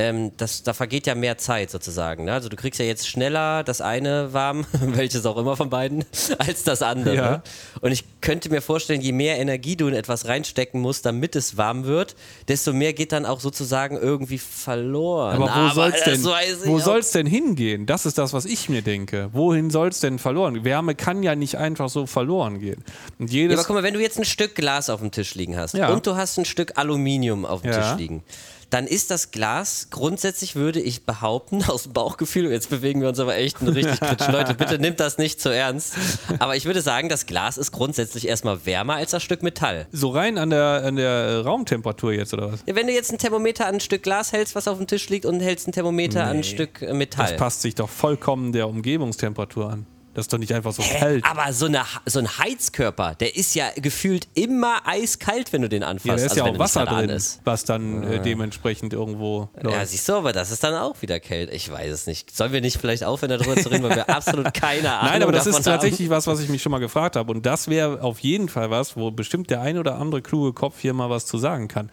ähm, das, da vergeht ja mehr Zeit sozusagen. Ne? Also du kriegst ja jetzt schneller das eine warm, <laughs> welches auch immer von beiden, <laughs> als das andere. Ja. Und ich könnte mir vorstellen, je mehr Energie du in etwas reinstecken musst, damit es warm wird, desto mehr geht dann auch sozusagen irgendwie verloren. Aber wo soll's denn, ich wo auch soll's denn hingehen? Das ist das, was ich mir denke. Wohin soll's denn verloren? Wärme kann ja nicht einfach so verloren gehen. Und Ja, jedes aber guck mal, wenn du jetzt ein Stück Glas auf dem Tisch liegen hast Ja. und du hast ein Stück Aluminium auf dem Ja. Tisch liegen, dann ist das Glas grundsätzlich, würde ich behaupten, <laughs> aus dem Bauchgefühl, jetzt bewegen wir uns aber echt richtig kritisch. Leute, bitte nimmt das nicht zu ernst. Aber ich würde sagen, das Glas ist grundsätzlich erstmal wärmer als das Stück Metall. so rein an der, an der äh, Raumtemperatur jetzt oder was? Ja, Wenn du jetzt ein Thermometer an ein Stück Glas hältst, was auf dem Tisch liegt, und hältst ein Thermometer an ein Stück äh, Metall. Das passt sich doch vollkommen der Umgebungstemperatur an. Das ist doch nicht einfach so Hä? kalt. Aber so, eine, so ein Heizkörper, der ist ja gefühlt immer eiskalt, wenn du den anfasst. Ja, da ist also ja auch er Wasser drin, ist. was dann äh, dementsprechend irgendwo Ja, läuft. siehst du, aber das ist dann auch wieder kalt. Ich weiß es nicht. Sollen wir nicht vielleicht aufhören, darüber zu reden, weil wir <laughs> absolut keine Ahnung Nein, aber das ist tatsächlich was, was ich mich schon mal gefragt habe. Und das wäre auf jeden Fall was, wo bestimmt der ein oder andere kluge Kopf hier mal was zu sagen kann.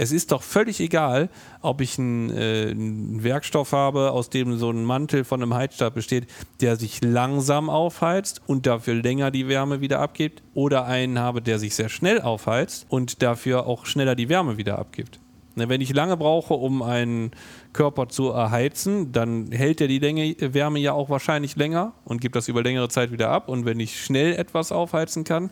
Es ist doch völlig egal, ob ich einen, äh, einen Werkstoff habe, aus dem so ein Mantel von einem Heizstab besteht, der sich langsam aufheizt und dafür länger die Wärme wieder abgibt, oder einen habe, der sich sehr schnell aufheizt und dafür auch schneller die Wärme wieder abgibt. Wenn ich lange brauche, um einen Körper zu erheizen, dann hält er die Länge, Wärme ja auch wahrscheinlich länger und gibt das über längere Zeit wieder ab. Und wenn ich schnell etwas aufheizen kann,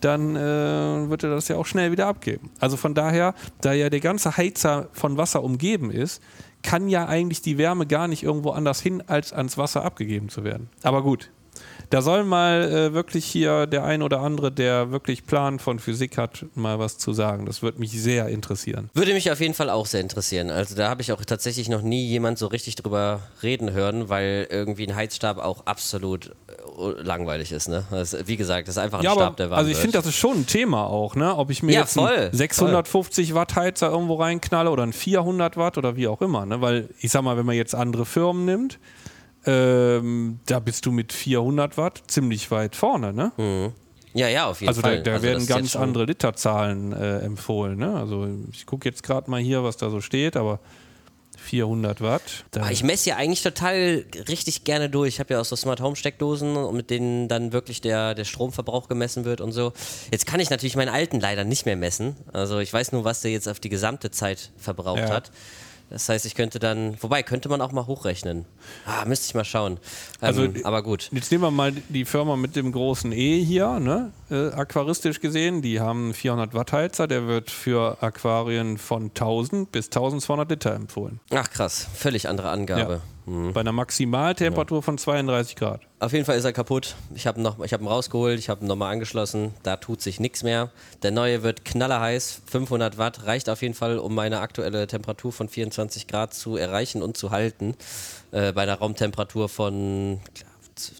dann äh, wird er das ja auch schnell wieder abgeben. Also von daher, da ja der ganze Heizer von Wasser umgeben ist, kann ja eigentlich die Wärme gar nicht irgendwo anders hin, als ans Wasser abgegeben zu werden. Aber gut, da soll mal äh, wirklich hier der ein oder andere, der wirklich Plan von Physik hat, mal was zu sagen. Das würde mich sehr interessieren. Würde mich auf jeden Fall auch sehr interessieren. Also da habe ich auch tatsächlich noch nie jemand so richtig drüber reden hören, weil irgendwie ein Heizstab auch absolut äh, langweilig ist. Ne? Das, wie gesagt, das ist einfach ein Ja, Stab, aber der warm also ich finde, das ist schon ein Thema auch, ne? Ob ich mir Ja, jetzt einen voll, 650 Watt Heizer irgendwo reinknalle oder einen 400 Watt oder wie auch immer, ne? Weil ich sag mal, wenn man jetzt andere Firmen nimmt, ähm, da bist du mit 400 Watt ziemlich weit vorne, ne? Ja, ja, auf jeden Also da, Fall. da Also das werden ganz andere Literzahlen äh, empfohlen, ne? Also ich gucke jetzt gerade mal hier, was da so steht, aber 400 Watt. Da, Ah, Ich messe ja eigentlich total richtig gerne durch. Ich habe ja auch so Smart Home Steckdosen, mit denen dann wirklich der, der Stromverbrauch gemessen wird und so. Jetzt kann ich natürlich meinen alten leider nicht mehr messen. Also ich weiß nur, was der jetzt auf die gesamte Zeit verbraucht Ja. hat. Das heißt, ich könnte dann, wobei, könnte man auch mal hochrechnen. Ah, müsste ich mal schauen. Ähm, Also, aber gut. Jetzt nehmen wir mal die Firma mit dem großen E hier, ne? äh, aquaristisch gesehen. Die haben einen 400 Watt Heizer, der wird für Aquarien von 1000 bis 1200 Liter empfohlen. Ach krass, völlig andere Angabe. Bei einer Maximaltemperatur von 32 Grad. Auf jeden Fall ist er kaputt. Ich habe noch, ich habe ihn rausgeholt, ich habe ihn nochmal angeschlossen. Da tut sich nichts mehr. Der neue wird knallerheiß. 500 Watt reicht auf jeden Fall, um meine aktuelle Temperatur von 24 Grad zu erreichen und zu halten. Äh, bei einer Raumtemperatur von glaub,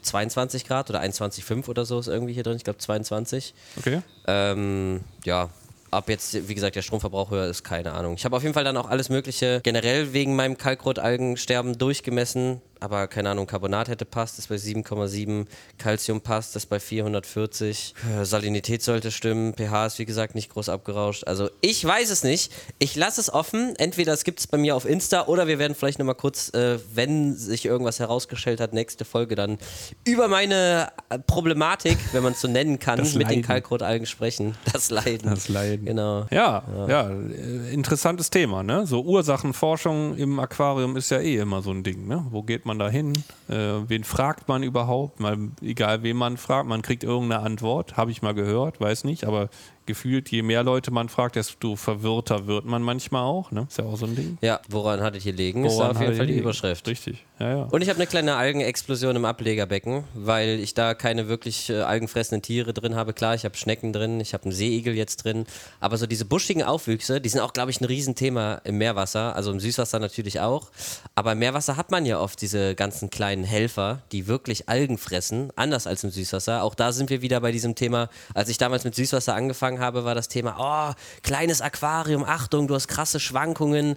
22 Grad oder 21,5 oder so ist irgendwie hier drin. Ich glaube 22. Okay? Ähm, ja, ob jetzt, wie gesagt, der Stromverbrauch höher ist, keine Ahnung. Ich habe auf jeden Fall dann auch alles Mögliche generell wegen meinem Kalkrot-Algensterben durchgemessen. Aber keine Ahnung, Carbonat hätte passt, ist bei 7,7. Calcium passt, ist bei 440. Äh, Salinität sollte stimmen. pH ist, wie gesagt, nicht groß abgerauscht. Also, ich weiß es nicht. Ich lasse es offen. Entweder es gibt es bei mir auf Insta oder wir werden vielleicht nochmal kurz, äh, wenn sich irgendwas herausgestellt hat, nächste Folge dann über meine äh, Problematik, wenn man es so nennen kann, Das mit den. Kalkrotalgen sprechen. Das Leiden. Das Leiden. Genau. Ja, ja, äh, interessantes Thema. Ne? So Ursachenforschung im Aquarium ist ja eh immer so ein Ding. Ne? Wo geht man da hin? Äh, wen fragt man überhaupt? Mal, egal wen man fragt, man kriegt irgendeine Antwort. Habe ich mal gehört, weiß nicht, aber gefühlt, je mehr Leute man fragt, desto verwirrter wird man manchmal auch. Ne? Ist ja auch so ein Ding. Ja, woran hattet ihr liegen? Woran ist auf jeden Fall die? Überschrift. Richtig, ja. Und ich habe eine kleine Algenexplosion im Ablegerbecken, weil ich da keine wirklich äh, algenfressenden Tiere drin habe. Klar, ich habe Schnecken drin, ich habe einen Seeigel jetzt drin, aber so diese buschigen Aufwüchse, die sind auch, glaube ich, ein Riesenthema im Meerwasser, also im Süßwasser natürlich auch. Aber im Meerwasser hat man ja oft diese ganzen kleinen Helfer, die wirklich Algen fressen, anders als im Süßwasser. Auch da sind wir wieder bei diesem Thema, als ich damals mit Süßwasser angefangen habe, war das Thema, oh, kleines Aquarium, Achtung, du hast krasse Schwankungen.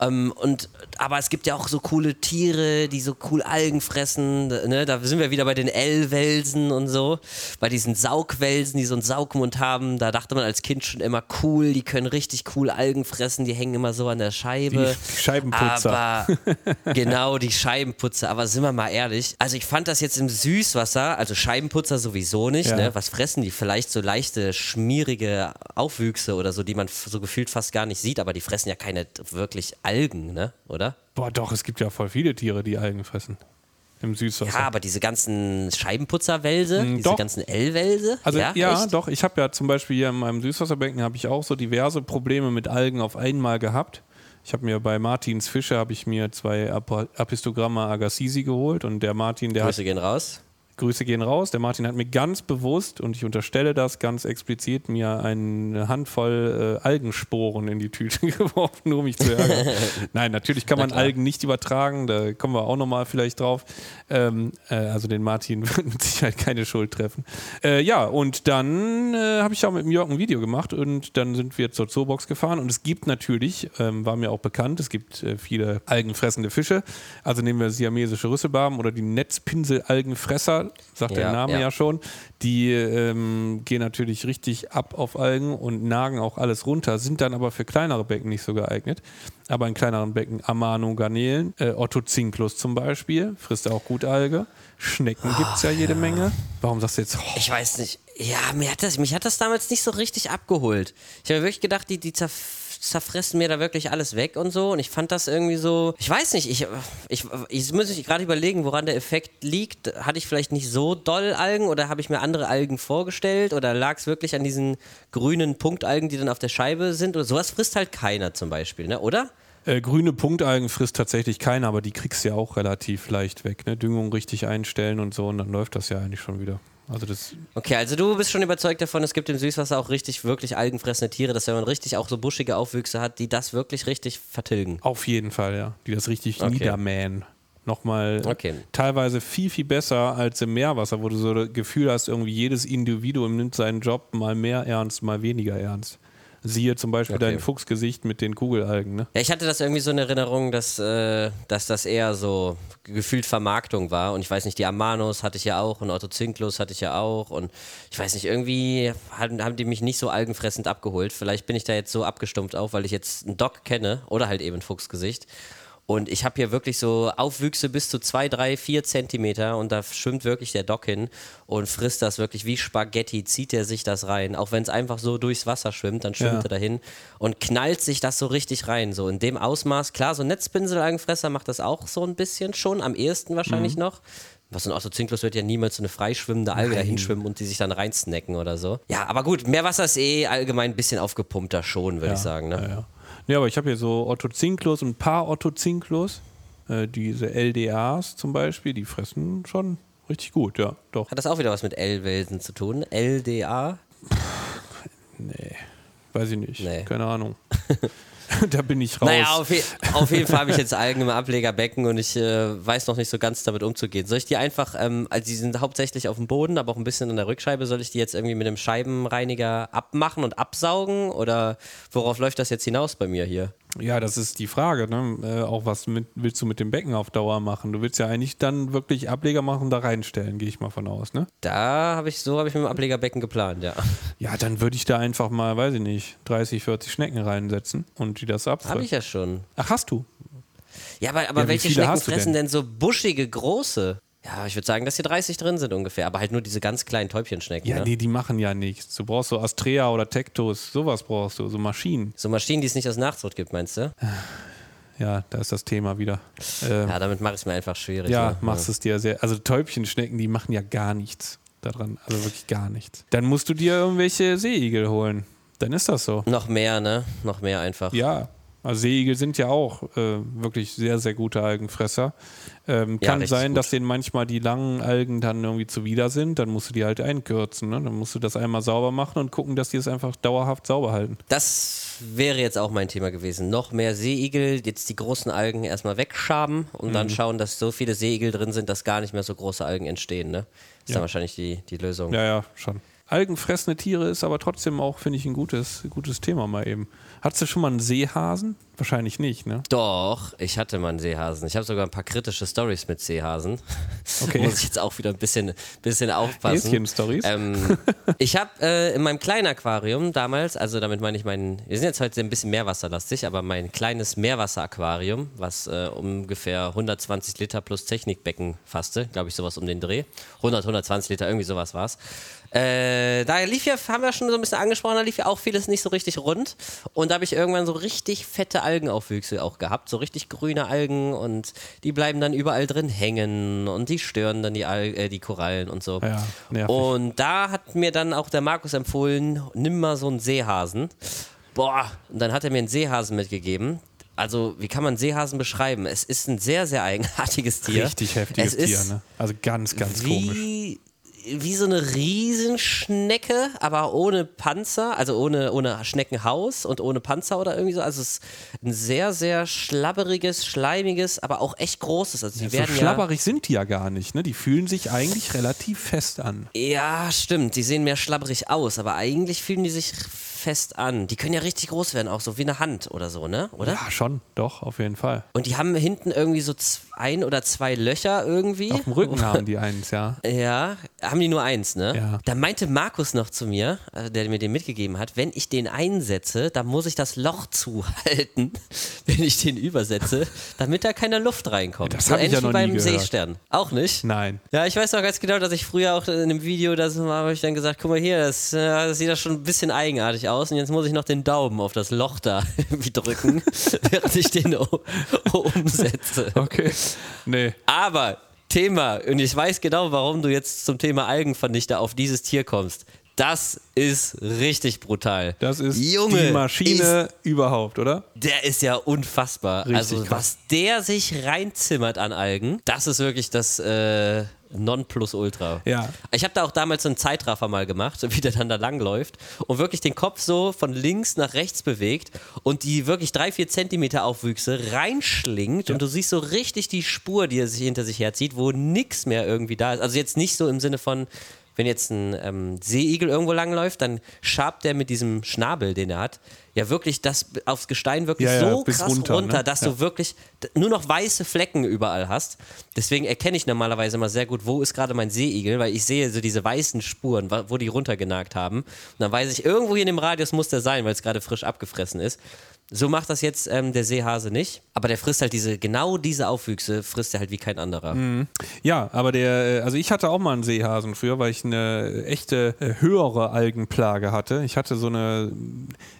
Ähm, und, aber es gibt ja auch so coole Tiere, die so cool Algen fressen. Ne? Da sind wir wieder bei den L-Welsen und so, bei diesen Saugwelsen, die so einen Saugmund haben. Da dachte man als Kind schon immer cool, die können richtig cool Algen fressen, die hängen immer so an der Scheibe. Die Scheibenputzer. Aber, <laughs> genau, die Scheibenputzer. Aber sind wir mal ehrlich, also ich fand das jetzt im Süßwasser, also Scheibenputzer sowieso nicht, ja. ne? was fressen die? Vielleicht so leichte, schmierige Aufwüchse oder so, die man so gefühlt fast gar nicht sieht, aber die fressen ja keine wirklich Algen, ne? oder? Boah, doch, es gibt ja voll viele Tiere, die Algen fressen. Im Süßwasser. Ja, aber diese ganzen Scheibenputzerwälse, mm, diese doch. ganzen L-Wälse. Also ja, ja doch. Ich habe ja zum Beispiel hier in meinem Süßwasserbecken habe ich auch so diverse Probleme mit Algen auf einmal gehabt. Ich habe mir bei Martins Fische habe ich mir zwei Apistogramma Agassizi geholt und der Martin, der Grüße hat, gehen raus. Grüße gehen raus. Der Martin hat mir ganz bewusst, und ich unterstelle das ganz explizit, mir eine Handvoll äh, Algensporen in die Tüte <laughs> geworfen, nur um mich zu ärgern. <laughs> Nein, natürlich kann man Algen nicht übertragen, da kommen wir auch nochmal vielleicht drauf. Ähm, äh, also den Martin <laughs> wird mit Sicherheit keine Schuld treffen. Äh, ja, und dann äh, habe ich auch mit dem Jörg ein Video gemacht und dann sind wir zur Zoobox gefahren und es gibt natürlich, ähm, war mir auch bekannt, es gibt äh, viele algenfressende Fische. Also nehmen wir siamesische Rüsselbarben oder die Netzpinselalgenfresser sagt ja, der Name ja, ja schon. Die ähm, gehen natürlich richtig ab auf Algen und nagen auch alles runter, sind dann aber für kleinere Becken nicht so geeignet. Aber in kleineren Becken Amano, Garnelen, äh, Otto Zinklus zum Beispiel, frisst auch gut Alge. Schnecken gibt es ja jede ja. Menge. Warum sagst du jetzt? Oh. Ich weiß nicht. Ja, mir hat das, mich hat das damals nicht so richtig abgeholt. Ich habe wirklich gedacht, die, die zerf zerfressen mir da wirklich alles weg und so. Und ich fand das irgendwie so, ich weiß nicht, ich, ich, ich muss mich gerade überlegen, woran der Effekt liegt. Hatte ich vielleicht nicht so doll Algen oder habe ich mir andere Algen vorgestellt oder lag es wirklich an diesen grünen Punktalgen, die dann auf der Scheibe sind? Oder sowas frisst halt keiner zum Beispiel, ne? oder? Äh, grüne Punktalgen frisst tatsächlich keiner, aber die kriegst du ja auch relativ leicht weg. Ne? Düngung richtig einstellen und so und dann läuft das ja eigentlich schon wieder. Also das okay, also du bist schon überzeugt davon, es gibt im Süßwasser auch richtig, wirklich algenfressende Tiere, dass wenn man richtig auch so buschige Aufwüchse hat, die das wirklich richtig vertilgen. Auf jeden Fall, ja. Die das richtig okay. niedermähen. Nochmal okay. teilweise viel, viel besser als im Meerwasser, wo du so das Gefühl hast, irgendwie jedes Individuum nimmt seinen Job mal mehr ernst, mal weniger ernst. Siehe zum Beispiel okay. dein Fuchsgesicht mit den Kugelalgen. Ne? Ja, ich hatte das irgendwie so in Erinnerung, dass, äh, dass das eher so gefühlt Vermarktung war. Und ich weiß nicht, die Amanos hatte ich ja auch und Otto Zinklus hatte ich ja auch. Und ich weiß nicht, irgendwie haben, haben die mich nicht so algenfressend abgeholt. Vielleicht bin ich da jetzt so abgestumpft auf, weil ich jetzt einen Doc kenne oder halt eben Fuchsgesicht. Und ich habe hier wirklich so Aufwüchse bis zu zwei, drei, vier Zentimeter und da schwimmt wirklich der Dock hin und frisst das wirklich wie Spaghetti, zieht er sich das rein. Auch wenn es einfach so durchs Wasser schwimmt, dann schwimmt ja. er dahin und knallt sich das so richtig rein. So in dem Ausmaß. Klar, so ein Netzpinselalgenfresser macht das auch so ein bisschen schon, am ehesten wahrscheinlich mhm. noch. Was ein Autozinklus wird ja niemals so eine freischwimmende Alge da hinschwimmen und die sich dann reinsnacken oder so. Ja, aber gut, Meerwasser ist eh allgemein ein bisschen aufgepumpter schon, würde ja, ich sagen. Ne? Ja, ja. Ja, aber ich habe hier so Otto Zinklus und ein paar Otto Zinklus. Äh, diese LDAs zum Beispiel, die fressen schon richtig gut, ja, doch. Hat das auch wieder was mit L-Welsen zu tun? LDA? Nee, weiß ich nicht. Nee. Keine Ahnung. <laughs> <laughs> da bin ich raus. Naja, auf, auf jeden Fall habe ich jetzt Algen im Ablegerbecken und ich äh, weiß noch nicht so ganz damit umzugehen. Soll ich die einfach, ähm, also die sind hauptsächlich auf dem Boden, aber auch ein bisschen an der Rückscheibe, soll ich die jetzt irgendwie mit einem Scheibenreiniger abmachen und absaugen oder worauf läuft das jetzt hinaus bei mir hier? Ja, das ist die Frage. Ne? Äh, auch was mit, willst du mit dem Becken auf Dauer machen? Du willst ja eigentlich dann wirklich Ableger machen da reinstellen, gehe ich mal von aus. Ne? Da habe ich, so habe ich mit dem Ablegerbecken geplant, ja. Ja, dann würde ich da einfach mal, weiß ich nicht, 30, 40 Schnecken reinsetzen und die das abfressen. Habe ich ja schon. Ach, hast du? Ja, aber, aber ja, welche Schnecken fressen denn? denn so buschige, große? Ja, ich würde sagen, dass hier 30 drin sind ungefähr, aber halt nur diese ganz kleinen Täubchenschnecken. Ja, ne? nee, die machen ja nichts. Du brauchst so Astrea oder Tektos, sowas brauchst du, so Maschinen. So Maschinen, die es nicht aus Nachzucht gibt, meinst du? <sighs> Ja, da ist das Thema wieder. Ähm, ja, damit mache ich es mir einfach schwierig. Ja, ne? machst ja. es dir sehr. Also Täubchenschnecken, die machen ja gar nichts. daran. Also wirklich gar nichts. Dann musst du dir irgendwelche Seeigel holen. Dann ist das so. Noch mehr, ne? Noch mehr einfach. Ja. Also Seeigel sind ja auch äh, wirklich sehr, sehr gute Algenfresser. Ähm, Ja, kann richtig sein, dass denen manchmal die langen Algen dann irgendwie zuwider sind. Dann musst du die halt einkürzen. Ne? Dann musst du das einmal sauber machen und gucken, dass die es einfach dauerhaft sauber halten. Das wäre jetzt auch mein Thema gewesen. Noch mehr Seeigel, jetzt die großen Algen erstmal wegschaben und Mhm. dann schauen, dass so viele Seeigel drin sind, dass gar nicht mehr so große Algen entstehen. Ne? Ist Ja. dann wahrscheinlich die, die Lösung. Ja, ja, schon. Algenfressende Tiere ist aber trotzdem auch, finde ich, ein gutes, gutes Thema mal eben. Hattest du schon mal einen Seehasen? Wahrscheinlich nicht, ne? Doch, ich hatte mal einen Seehasen. Ich habe sogar ein paar kritische Stories mit Seehasen. Okay. <laughs> Muss ich jetzt auch wieder ein bisschen, bisschen aufpassen. Häschen-Stories? Ähm, <laughs> ich habe äh, in meinem kleinen Aquarium damals, also damit meine ich meinen, wir sind jetzt heute ein bisschen meerwasserlastig, aber mein kleines Meerwasseraquarium, was äh, ungefähr 120 Liter plus Technikbecken fasste, glaube ich, sowas um den Dreh. 100, 120 Liter, irgendwie sowas war's. Äh, da lief ja, haben wir schon so ein bisschen angesprochen, da lief ja auch vieles nicht so richtig rund. Und da habe ich irgendwann so richtig fette Algenaufwüchse auch gehabt, so richtig grüne Algen und die bleiben dann überall drin hängen und die stören dann die, Al äh, die Korallen und so. Ja, nervig. Und da hat mir dann auch der Markus empfohlen, nimm mal so einen Seehasen. Boah, und dann hat er mir einen Seehasen mitgegeben. Also, wie kann man Seehasen beschreiben? Es ist ein sehr, sehr eigenartiges Tier. Richtig heftiges es Tier, ne? Also ganz, ganz komisch. wie, wie so eine Riesenschnecke, aber ohne Panzer, also ohne, ohne Schneckenhaus und ohne Panzer oder irgendwie so. Also es ist ein sehr, sehr schlabberiges, schleimiges, aber auch echt großes. Also die so werden ja. schlabberig sind die ja gar nicht, ne? Die fühlen sich eigentlich relativ fest an. Ja, stimmt. Die sehen mehr schlabberig aus, aber eigentlich fühlen die sich fest an. Die können ja richtig groß werden, auch so wie eine Hand oder so, ne? Oder? Ja, schon, doch, auf jeden Fall. Und die haben hinten irgendwie so ein oder zwei Löcher irgendwie. Auf dem Rücken haben die eins, ja. Ja, haben die nur eins, ne? Ja. Da meinte Markus noch zu mir, äh, der mir den mitgegeben hat, wenn ich den einsetze, dann muss ich das Loch zuhalten, <laughs> wenn ich den übersetze, damit da keine Luft reinkommt. Das so hab ich ja noch wie nie beim gehört. Seestern. Auch nicht? Nein. Ja, ich weiß noch ganz genau, dass ich früher auch in einem Video, das habe ich dann gesagt, guck mal hier, das, äh, das sieht ja schon ein bisschen eigenartig aus und jetzt muss ich noch den Daumen auf das Loch da <laughs> irgendwie drücken, <laughs> während ich den o- umsetze. Okay. Nee. Aber Thema, und ich weiß genau, warum du jetzt zum Thema Algenvernichter auf dieses Tier kommst. Das ist richtig brutal. Das ist Junge, die Maschine überhaupt, oder? Der ist ja unfassbar. Richtig also, krass. was der sich reinzimmert an Algen, das ist wirklich das äh, Nonplusultra. Ja. Ich habe da auch damals so einen Zeitraffer mal gemacht, so <laughs> wie der dann da langläuft und wirklich den Kopf so von links nach rechts bewegt und die wirklich drei, vier Zentimeter Aufwüchse reinschlingt und du siehst so richtig die Spur, die er sich hinter sich herzieht, wo nichts mehr irgendwie da ist. Also jetzt nicht so im Sinne von, wenn jetzt ein ähm, Seeigel irgendwo langläuft, dann schabt der mit diesem Schnabel, den er hat, ja wirklich das aufs Gestein wirklich Ja, ja, so bis krass runter, runter, ne? dass Ja. du wirklich nur noch weiße Flecken überall hast. Deswegen erkenne ich normalerweise immer sehr gut, wo ist gerade mein Seeigel, weil ich sehe so diese weißen Spuren, wo die runtergenagt haben. Und dann weiß ich, irgendwo hier in dem Radius muss der sein, weil es gerade frisch abgefressen ist. So macht das jetzt ähm, der Seehase nicht. Aber der frisst halt diese, genau diese Aufwüchse, frisst er halt wie kein anderer. Ja, aber der, äh, also ich hatte auch mal einen Seehasen früher, weil ich eine echte äh, höhere Algenplage hatte. Ich hatte so eine,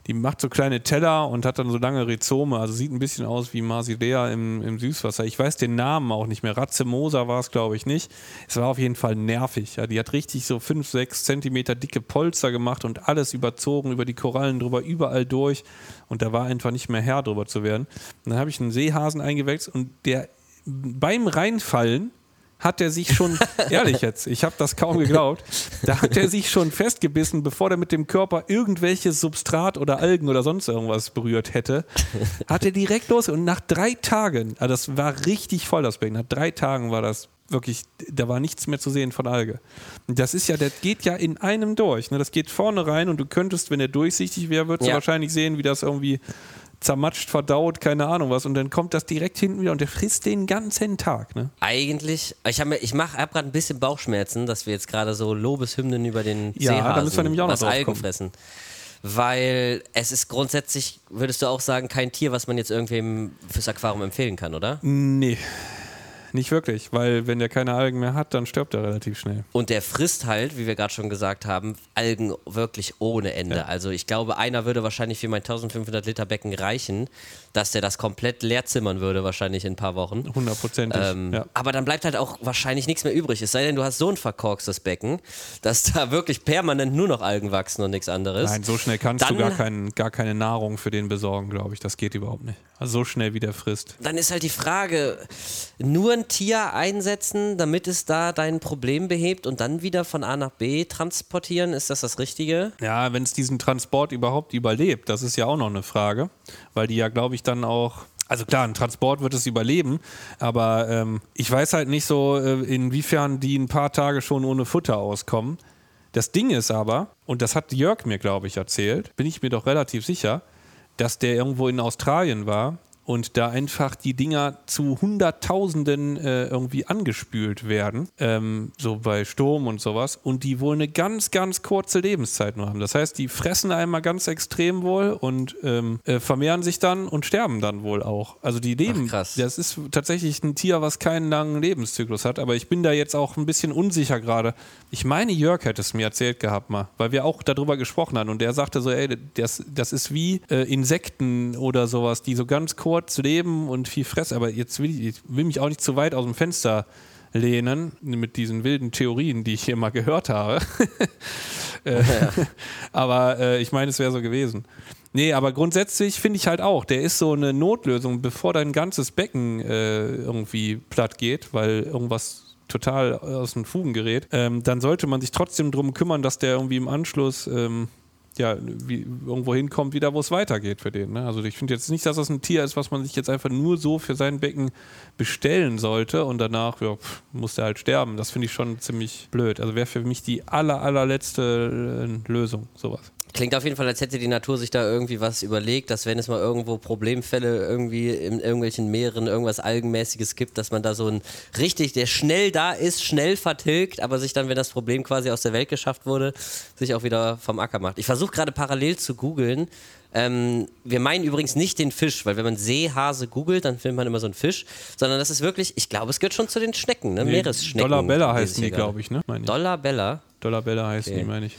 die macht so kleine Teller und hat dann so lange Rhizome, also sieht ein bisschen aus wie Marsilea im, im Süßwasser. Ich weiß den Namen auch nicht mehr. Racemosa war es, glaube ich, nicht. Es war auf jeden Fall nervig. Ja. Die hat richtig so 5, 6 Zentimeter dicke Polster gemacht und alles überzogen, über die Korallen drüber, überall durch. Und da war einfach nicht mehr Herr drüber zu werden. Und dann habe ich einen Seehasen eingewechselt und der beim Reinfallen hat er sich schon, <laughs> ehrlich jetzt, ich habe das kaum geglaubt, da hat er sich schon festgebissen, bevor er mit dem Körper irgendwelches Substrat oder Algen oder sonst irgendwas berührt hätte, hat er direkt los und nach drei Tagen, also das war richtig voll das Becken, nach drei Tagen war das wirklich, da war nichts mehr zu sehen von Alge. Das ist ja, das geht ja in einem durch, ne? das geht vorne rein und du könntest, wenn er durchsichtig wäre, würdest Ja. du wahrscheinlich sehen, wie das irgendwie zermatscht, verdaut, keine Ahnung was und dann kommt das direkt hinten wieder und der frisst den ganzen Tag, ne? Eigentlich, ich habe ich mach, hab gerade ein bisschen Bauchschmerzen, dass wir jetzt gerade so Lobeshymnen über den Ja, da Seehasen, müssen wir nämlich auch noch was Algen fressen. Weil es ist grundsätzlich, würdest du auch sagen, kein Tier, was man jetzt irgendwem fürs Aquarium empfehlen kann, oder? Nee. Nicht wirklich, weil wenn der keine Algen mehr hat, dann stirbt er relativ schnell. Und der frisst halt, wie wir gerade schon gesagt haben, Algen wirklich ohne Ende. Ja. Also ich glaube, einer würde wahrscheinlich für mein 1500 Liter Becken reichen, dass der das komplett leer zimmern würde, wahrscheinlich in ein paar Wochen. Hundertprozentig. Ähm, ja. Aber dann bleibt halt auch wahrscheinlich nichts mehr übrig. Es sei denn, du hast so ein verkorkstes Becken, dass da wirklich permanent nur noch Algen wachsen und nichts anderes. Nein, so schnell kannst dann, du gar, kein, gar keine Nahrung für den besorgen, glaube ich. Das geht überhaupt nicht. Also so schnell wie der frisst. Dann ist halt die Frage, nur ein Tier einsetzen, damit es da dein Problem behebt und dann wieder von A nach B transportieren, ist das das Richtige? Ja, wenn es diesen Transport überhaupt überlebt, das ist ja auch noch eine Frage, weil die ja, glaube ich, dann auch also klar, ein Transport wird es überleben, aber ähm, ich weiß halt nicht so, äh, inwiefern die ein paar Tage schon ohne Futter auskommen. Das Ding ist aber, und das hat Jörg mir, glaube ich, erzählt, bin ich mir doch relativ sicher, dass der irgendwo in Australien war und da einfach die Dinger zu Hunderttausenden äh, irgendwie angespült werden, ähm, so bei Sturm und sowas, und die wohl eine ganz, ganz kurze Lebenszeit nur haben. Das heißt, die fressen einmal ganz extrem wohl und ähm, äh, vermehren sich dann und sterben dann wohl auch. Also die leben. Ach, krass. Das ist tatsächlich ein Tier, was keinen langen Lebenszyklus hat, aber ich bin da jetzt auch ein bisschen unsicher gerade. Ich meine, Jörg hätte es mir erzählt gehabt mal, weil wir auch darüber gesprochen haben und der sagte so, ey, das, das ist wie äh, Insekten oder sowas, die so ganz kurz kurz leben und viel fressen. Aber jetzt will ich, ich will mich auch nicht zu weit aus dem Fenster lehnen mit diesen wilden Theorien, die ich hier mal gehört habe. <laughs> Äh, ja. <laughs> aber äh, ich meine, es wäre so gewesen. Nee, aber grundsätzlich finde ich halt auch, der ist so eine Notlösung, bevor dein ganzes Becken äh, irgendwie platt geht, weil irgendwas total aus den Fugen gerät, ähm, dann sollte man sich trotzdem darum kümmern, dass der irgendwie im Anschluss ähm, ja, wie, irgendwo hinkommt, wieder, wo es weitergeht für den. Ne? Also ich finde jetzt nicht, dass das ein Tier ist, was man sich jetzt einfach nur so für sein Becken bestellen sollte und danach ja, pff, muss er halt sterben. Das finde ich schon ziemlich blöd. Also wäre für mich die aller, allerletzte äh, Lösung, sowas. Klingt auf jeden Fall, als hätte die Natur sich da irgendwie was überlegt, dass wenn es mal irgendwo Problemfälle irgendwie in irgendwelchen Meeren irgendwas Algenmäßiges gibt, dass man da so ein richtig, der schnell da ist, schnell vertilgt, aber sich dann, wenn das Problem quasi aus der Welt geschafft wurde, sich auch wieder vom Acker macht. Ich versuche gerade parallel zu googeln. Ähm, wir meinen übrigens nicht den Fisch, weil wenn man Seehase googelt, dann findet man immer so einen Fisch, sondern das ist wirklich, ich glaube, es gehört schon zu den Schnecken, ne? Nee, Meeresschnecken. Dollar heißen die, glaube ich, ne? Dollar Dollar heißen okay. die, meine ich.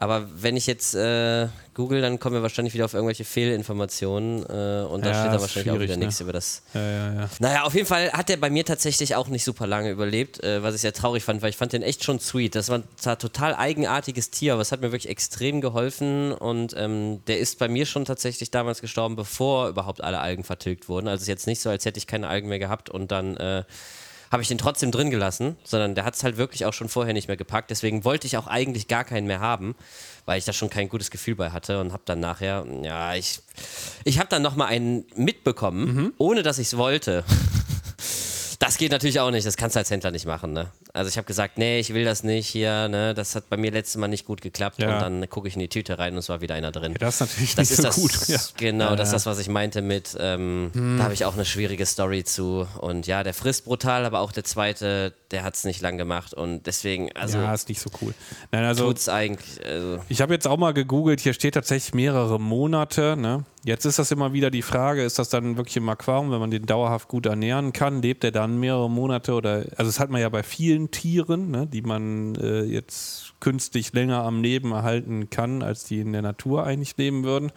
Aber wenn ich jetzt äh, google, dann kommen wir wahrscheinlich wieder auf irgendwelche Fehlinformationen äh, und da ja, steht dann wahrscheinlich auch wieder ne? nichts über das. Ja, ja, ja. Naja, auf jeden Fall hat der bei mir tatsächlich auch nicht super lange überlebt, äh, was ich sehr traurig fand, weil ich fand den echt schon sweet. Das war ein total eigenartiges Tier, aber es hat mir wirklich extrem geholfen und ähm, der ist bei mir schon tatsächlich damals gestorben, bevor überhaupt alle Algen vertilgt wurden. Also es ist jetzt nicht so, als hätte ich keine Algen mehr gehabt und dann äh, habe ich den trotzdem drin gelassen, sondern der hat es halt wirklich auch schon vorher nicht mehr gepackt. Deswegen wollte ich auch eigentlich gar keinen mehr haben, weil ich da schon kein gutes Gefühl bei hatte und habe dann nachher, ja, ich, ich habe dann nochmal einen mitbekommen, mhm. ohne dass ich es wollte. Das geht natürlich auch nicht, das kannst du als Händler nicht machen. Ne? Also ich habe gesagt, nee, ich will das nicht hier, ne? das hat bei mir letztes Mal nicht gut geklappt ja. und dann gucke ich in die Tüte rein und es war wieder einer drin. Ja, das ist natürlich das nicht ist so das, gut. Ja. Genau, das ist das, was ich meinte mit, ähm, hm. da habe ich auch eine schwierige Story zu und ja, der frisst brutal, aber auch der zweite, der hat es nicht lang gemacht und deswegen, also... Ja, ist nicht so cool. Nein, also... Tut's eigentlich... Also, ich habe jetzt auch mal gegoogelt, hier steht tatsächlich mehrere Monate, ne? Jetzt ist das immer wieder die Frage, ist das dann wirklich im Aquarium, wenn man den dauerhaft gut ernähren kann, lebt er dann mehrere Monate oder, also das hat man ja bei vielen Tieren, ne, die man äh, jetzt künstlich länger am Leben erhalten kann, als die in der Natur eigentlich leben würden.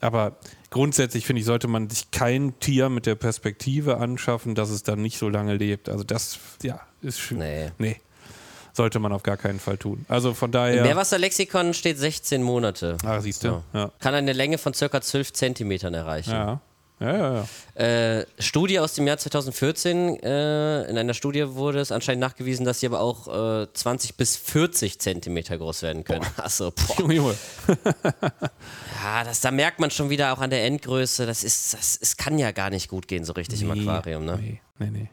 Aber grundsätzlich finde ich, sollte man sich kein Tier mit der Perspektive anschaffen, dass es dann nicht so lange lebt. Also das, ja, ist schön. Nee. nee sollte man auf gar keinen Fall tun. Also von daher. Im Meerwasserlexikon steht 16 Monate. Ah, siehst du. So. Ja. Kann eine Länge von ca. 12 Zentimetern erreichen. Ja. Ja, ja, ja. Äh, Studie aus dem Jahr 2014. Äh, in einer Studie wurde es anscheinend nachgewiesen, dass sie aber auch äh, 20 bis 40 Zentimeter groß werden können. Achso, boah. Junge, <laughs> ja, das, da merkt man schon wieder auch an der Endgröße, das ist, das, es kann ja gar nicht gut gehen, so richtig nee, im Aquarium. Ne? Nee, nee, nee.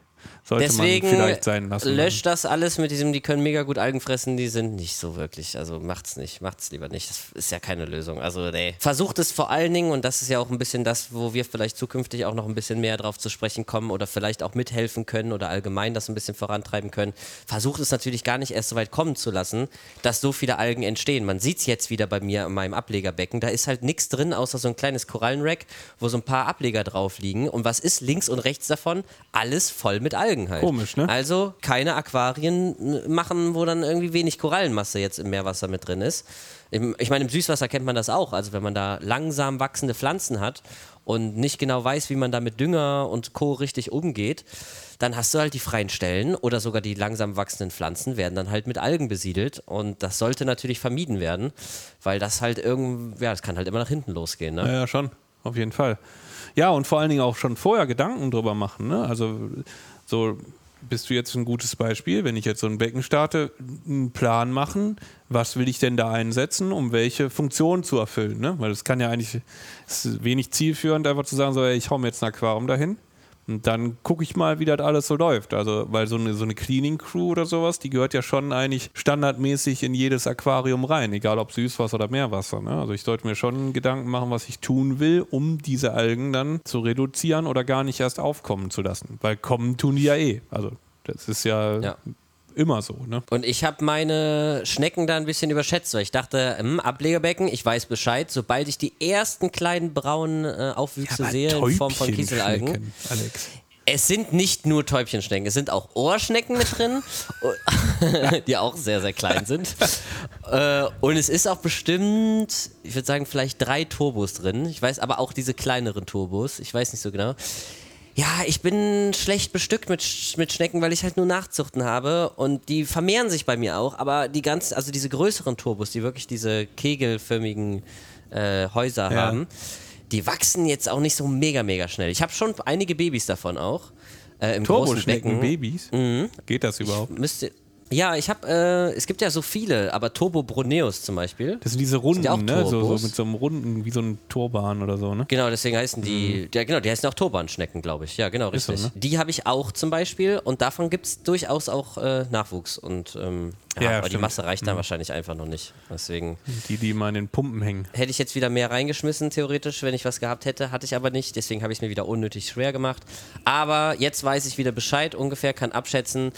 Sollte Deswegen man vielleicht sein lassen. Löscht das alles mit diesem, die können mega gut Algen fressen, die sind nicht so wirklich. Also macht's nicht, macht's lieber nicht. Das ist ja keine Lösung. Also, nee. Versucht es vor allen Dingen, und das ist ja auch ein bisschen das, wo wir vielleicht zukünftig auch noch ein bisschen mehr drauf zu sprechen kommen oder vielleicht auch mithelfen können oder allgemein das ein bisschen vorantreiben können. Versucht es natürlich gar nicht erst so weit kommen zu lassen, dass so viele Algen entstehen. Man sieht es jetzt wieder bei mir in meinem Ablegerbecken. Da ist halt nichts drin, außer so ein kleines Korallenrack, wo so ein paar Ableger drauf liegen. Und was ist links und rechts davon? Alles voll mit Algen halt. Komisch, ne? Also keine Aquarien machen, wo dann irgendwie wenig Korallenmasse jetzt im Meerwasser mit drin ist. Ich meine, im Süßwasser kennt man das auch. Also wenn man da langsam wachsende Pflanzen hat und nicht genau weiß, wie man da mit Dünger und Co. richtig umgeht, dann hast du halt die freien Stellen oder sogar die langsam wachsenden Pflanzen werden dann halt mit Algen besiedelt und das sollte natürlich vermieden werden, weil das halt irgendwie, ja, das kann halt immer nach hinten losgehen. Ne? Ja, ja, schon, auf jeden Fall. Ja, und vor allen Dingen auch schon vorher Gedanken drüber machen. Ne? Also so bist du jetzt ein gutes Beispiel, wenn ich jetzt so ein Becken starte, einen Plan machen, was will ich denn da einsetzen, um welche Funktion zu erfüllen. Ne? Weil es kann ja eigentlich, ist wenig zielführend, einfach zu sagen, so, ey, ich hau mir jetzt ein Aquarium dahin und dann gucke ich mal, wie das alles so läuft. Also, weil so eine, so eine Cleaning Crew oder sowas, die gehört ja schon eigentlich standardmäßig in jedes Aquarium rein, egal ob Süßwasser oder Meerwasser. Ne? Also ich sollte mir schon Gedanken machen, was ich tun will, um diese Algen dann zu reduzieren oder gar nicht erst aufkommen zu lassen. Weil kommen tun die ja eh. Also das ist ja, Ja. Immer so. Ne? Und ich habe meine Schnecken da ein bisschen überschätzt, weil ich dachte, hm, Ablegebecken, ich weiß Bescheid, sobald ich die ersten kleinen braunen äh, Aufwüchse sehe in Form von Kieselalgen. Alex. Es sind nicht nur Täubchenschnecken, es sind auch Ohrschnecken mit drin, <laughs> <laughs> die auch sehr, sehr klein sind. Äh, Und es ist auch bestimmt, ich würde sagen, vielleicht drei Turbos drin. Ich weiß aber auch diese kleineren Turbos, ich weiß nicht so genau. Ja, ich bin schlecht bestückt mit, Sch- mit Schnecken, weil ich halt nur Nachzuchten habe und die vermehren sich bei mir auch, aber die ganzen, also diese größeren Turbos, die wirklich diese kegelförmigen äh, Häuser Ja. haben, die wachsen jetzt auch nicht so mega, mega schnell. Ich habe schon einige Babys davon auch. Äh, Turboschnecken. Babys? Mhm. Geht das überhaupt? Müsste, ja, ich habe, äh, es gibt ja so viele, aber Turbo Bruneus zum Beispiel. Das sind diese Runden, ja auch ne? So, so mit so einem Runden, wie so ein Turban oder so, ne? Genau, deswegen heißen die, ja genau, die heißen auch Turbanschnecken, glaube ich. Ja, genau, Mhm. Ist so, richtig. ne? Die habe ich auch zum Beispiel und davon gibt es durchaus auch äh, Nachwuchs. Und ähm, ja, Ja, aber die stimmt. Mhm. Masse reicht dann wahrscheinlich einfach noch nicht. Deswegen Die, die mal in den Pumpen hängen. hätte ich jetzt wieder mehr reingeschmissen, theoretisch, wenn ich was gehabt hätte. Hatte ich aber nicht, deswegen habe ich es mir wieder unnötig schwer gemacht. Aber jetzt weiß ich wieder Bescheid, ungefähr kann abschätzen,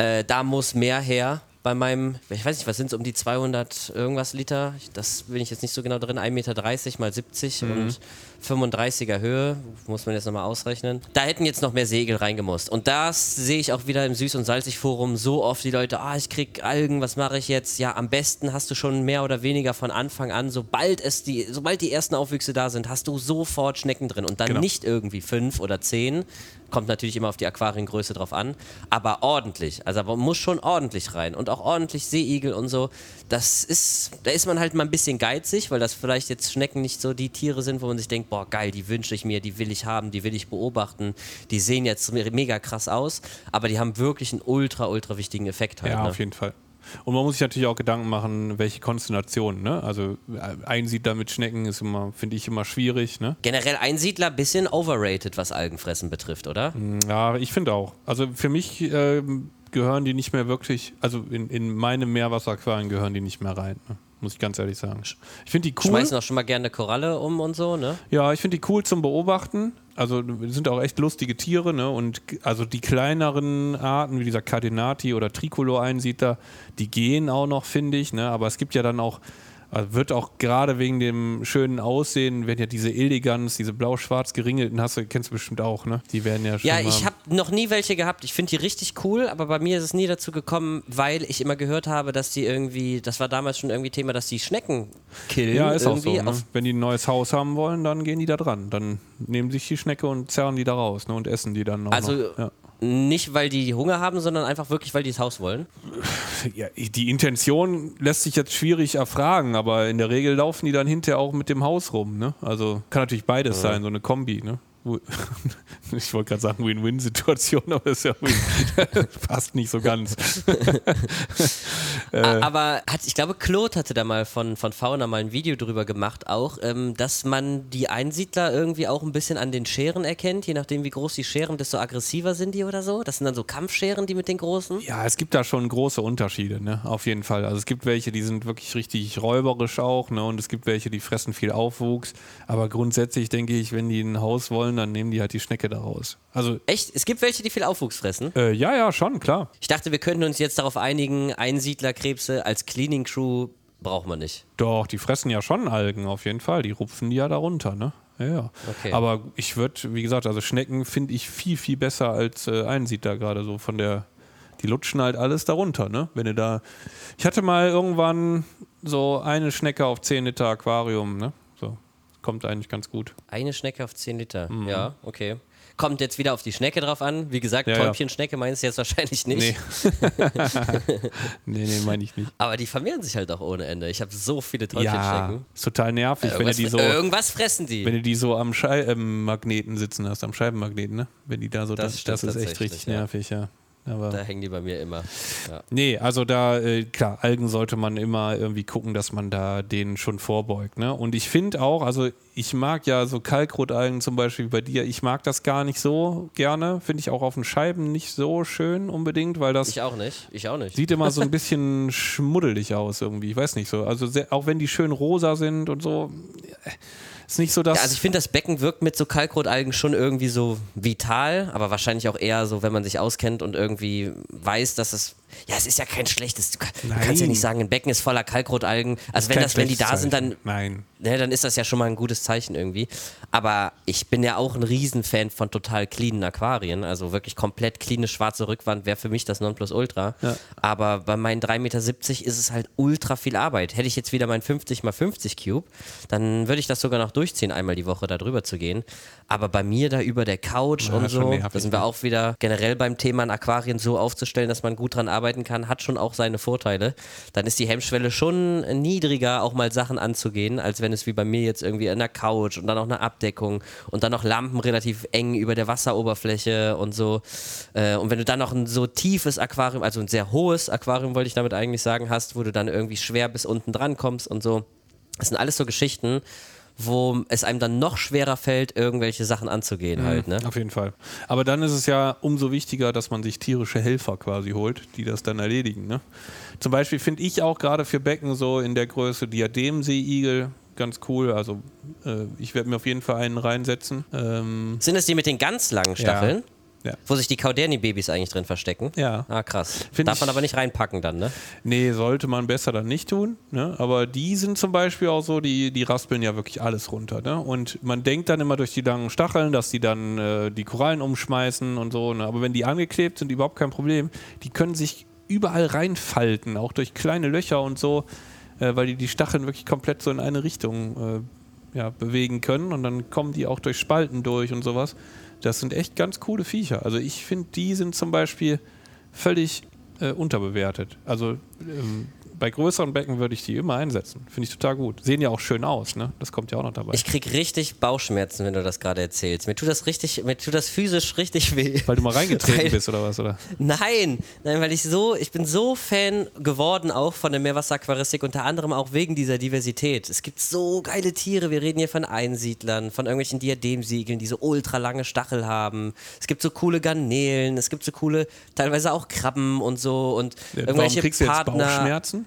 äh, da muss mehr her. Bei meinem, ich weiß nicht, was sind es, um die 200 irgendwas Liter? Das bin ich jetzt nicht so genau drin. 1,30 Meter mal 70 Mhm. und 35er Höhe, muss man jetzt nochmal ausrechnen. Da hätten jetzt noch mehr Segel reingemusst. Und das sehe ich auch wieder im Süß- und Salzig-Forum so oft, die Leute, ah, ich krieg Algen, was mache ich jetzt? Ja, am besten hast du schon mehr oder weniger von Anfang an, sobald es die, sobald die ersten Aufwüchse da sind, hast du sofort Schnecken drin und dann Genau. nicht irgendwie fünf oder zehn. Kommt natürlich immer auf die Aquariengröße drauf an, aber ordentlich. Also man muss schon ordentlich rein und auch ordentlich Seeigel und so. Das ist, da ist man halt mal ein bisschen geizig, weil das vielleicht jetzt Schnecken nicht so die Tiere sind, wo man sich denkt, boah geil, die wünsche ich mir, die will ich haben, die will ich beobachten. Die sehen jetzt me- mega krass aus, aber die haben wirklich einen ultra, ultra wichtigen Effekt halt. Ja, ne? auf jeden Fall. Und man muss sich natürlich auch Gedanken machen, welche Konstellationen, ne? Also äh, Einsiedler mit Schnecken ist immer, finde ich, immer schwierig, ne? Generell Einsiedler, bisschen overrated, was Algenfressen betrifft, oder? Ja, ich finde auch. Also für mich ähm, gehören die nicht mehr wirklich, also in, in meine Meerwasseraquarien gehören die nicht mehr rein, ne? Muss ich ganz ehrlich sagen. Ich finde die cool. Schmeißen auch schon mal gerne eine Koralle um und so, ne? Ja, ich finde die cool zum Beobachten. Also sind auch echt lustige Tiere, ne? Und also die kleineren Arten, wie dieser Cardinati oder Tricolor-Einsiedler, die gehen auch noch, finde ich, ne? Aber es gibt ja dann auch, also wird auch gerade wegen dem schönen Aussehen, werden ja diese Elegans, diese blau-schwarz geringelten, hast du, kennst du bestimmt auch, ne? Die werden ja schon. Ja, ich habe noch nie welche gehabt. Ich finde die richtig cool, aber bei mir ist es nie dazu gekommen, weil ich immer gehört habe, dass die irgendwie, das war damals schon irgendwie Thema, dass die Schnecken killen. Ja, ist auch so. Ne? Wenn die ein neues Haus haben wollen, dann gehen die da dran. Dann nehmen sich die Schnecke und zerren die da raus ne? und essen die dann auch Also noch. Ja. Nicht, weil die Hunger haben, sondern einfach wirklich, weil die das Haus wollen. Ja, die Intention lässt sich jetzt schwierig erfragen, aber in der Regel laufen die dann hinterher auch mit dem Haus rum. Ne? Also kann natürlich beides sein, so eine Kombi. Ne? <laughs> Ich wollte gerade sagen Win-Win-Situation, aber das ist ja Win. passt <laughs> nicht so ganz. <laughs> Äh. Aber hat, ich glaube, Claude hatte da mal von, von Fauna mal ein Video drüber gemacht, auch, ähm, dass man die Einsiedler irgendwie auch ein bisschen an den Scheren erkennt, je nachdem, wie groß die Scheren, desto aggressiver sind die oder so. Das sind dann so Kampfscheren, die mit den großen. Ja, es gibt da schon große Unterschiede, ne? Auf jeden Fall. Also es gibt welche, die sind wirklich richtig räuberisch auch, ne? Und es gibt welche, die fressen viel Aufwuchs. Aber grundsätzlich denke ich, wenn die ein Haus wollen, dann nehmen die halt die Schnecke daraus. Also Echt? Es gibt welche, die viel Aufwuchs fressen. äh, ja, ja, schon, klar. Ich dachte, wir könnten uns jetzt darauf einigen, Einsiedlerkrebse als Cleaning Crew braucht man nicht. Doch, die fressen ja schon Algen auf jeden Fall. Die rupfen die ja da runter, ne? ja, ja. Okay. Aber ich würde, wie gesagt, also Schnecken finde ich viel, viel besser als äh, Einsiedler gerade so von der, die lutschen halt alles darunter, ne? Wenn du da, ich hatte mal irgendwann so eine Schnecke auf 10 Liter Aquarium, ne? Kommt eigentlich ganz gut. Eine Schnecke auf 10 Liter. Ja, okay. Kommt jetzt wieder auf die Schnecke drauf an. Wie gesagt, Ja, ja. Täubchenschnecke meinst du jetzt wahrscheinlich nicht. Nee. <laughs> nee, nee, meine ich nicht. Aber die vermehren sich halt auch ohne Ende. Ich habe so viele Ja, Täubchenschnecken. ist total nervig, wenn du die so, irgendwas fressen die. wenn du die so am Scheibenmagneten sitzen hast, am Scheibenmagneten, ne? Wenn die da so, Das das, das, ist echt richtig ja. nervig, ja. Aber da hängen die bei mir immer. Ja. Nee, also da, äh, klar, Algen sollte man immer irgendwie gucken, dass man da denen schon vorbeugt. Ne? Und ich finde auch, also ich mag ja so Kalkrotalgen zum Beispiel bei dir, ich mag das gar nicht so gerne. Finde ich auch auf den Scheiben nicht so schön unbedingt, weil das Ich auch nicht. Ich auch nicht. sieht immer so ein <laughs> bisschen schmuddelig aus irgendwie. Ich weiß nicht so. Also sehr, auch wenn die schön rosa sind und so, äh, ist nicht so, dass. Ja, also ich finde, das Becken wirkt mit so Kalkrotalgen schon irgendwie so vital, aber wahrscheinlich auch eher so, wenn man sich auskennt und irgendwie weiß, dass es. Ja, es ist ja kein schlechtes. Du, du kannst ja Nein. nicht sagen, ein Becken ist voller Kalkrotalgen. Also wenn das, wenn die da sind, dann. Nein. ne, dann ist das ja schon mal ein gutes Zeichen irgendwie. Aber ich bin ja auch ein Riesenfan von total cleanen Aquarien. Also wirklich komplett cleane schwarze Rückwand wäre für mich das Nonplusultra. Ja. Aber bei meinen 3,70 Meter ist es halt ultra viel Arbeit. Hätte ich jetzt wieder meinen 50 x 50 Cube, dann würde ich das sogar noch durchziehen, einmal die Woche da drüber zu gehen. Aber bei mir da über der Couch Ja, und so, da sind wir auch wieder generell beim Thema, ein Aquarien so aufzustellen, dass man gut dran arbeiten kann, hat schon auch seine Vorteile. Dann ist die Hemmschwelle schon niedriger, auch mal Sachen anzugehen, als wenn es wie bei mir jetzt irgendwie an der Couch und dann auch eine Abdeckung und dann noch Lampen relativ eng über der Wasseroberfläche und so. Äh, Und wenn du dann noch ein so tiefes Aquarium, also ein sehr hohes Aquarium, wollte ich damit eigentlich sagen, hast, wo du dann irgendwie schwer bis unten dran kommst und so. Das sind alles so Geschichten, wo es einem dann noch schwerer fällt, irgendwelche Sachen anzugehen halt, ne? Auf jeden Fall. Aber dann ist es ja umso wichtiger, dass man sich tierische Helfer quasi holt, die das dann erledigen. Ne? Zum Beispiel finde ich auch gerade für Becken so in der Größe Diademseeigel ganz cool. Also äh, ich werde mir auf jeden Fall einen reinsetzen. Ähm, Sind es die mit den ganz langen Stacheln? Ja. Wo sich die Kauderni-Babys eigentlich drin verstecken? Ja. Ah, krass. Find Darf man aber nicht reinpacken dann, ne? Nee, sollte man besser dann nicht tun. Ne? Aber die sind zum Beispiel auch so, die, die raspeln ja wirklich alles runter. Ne? Und man denkt dann immer durch die langen Stacheln, dass die dann äh, die Korallen umschmeißen und so. Ne? Aber wenn die angeklebt sind, überhaupt kein Problem. Die können sich überall reinfalten, auch durch kleine Löcher und so, äh, weil die die Stacheln wirklich komplett so in eine Richtung äh, ja, bewegen können. Und dann kommen die auch durch Spalten durch und sowas. Das sind echt ganz coole Viecher. Also ich finde, die sind zum Beispiel völlig äh, unterbewertet. Also ähm, bei größeren Becken würde ich die immer einsetzen. Finde ich total gut. Sehen ja auch schön aus, ne? Das kommt ja auch noch dabei. Ich krieg richtig Bauchschmerzen, wenn du das gerade erzählst. Mir tut das richtig, mir tut das physisch richtig weh. weil du mal reingetreten Weil- bist oder was, oder? Nein, nein, weil ich so, ich bin so Fan geworden auch von der Meerwasseraquaristik, unter anderem auch wegen dieser Diversität. Es gibt so geile Tiere, wir reden hier von Einsiedlern, von irgendwelchen Diademsiegeln, die so ultra lange Stachel haben. Es gibt so coole Garnelen, es gibt so coole, teilweise auch Krabben und so und Warum irgendwelche kriegst du jetzt Partner. Bauchschmerzen?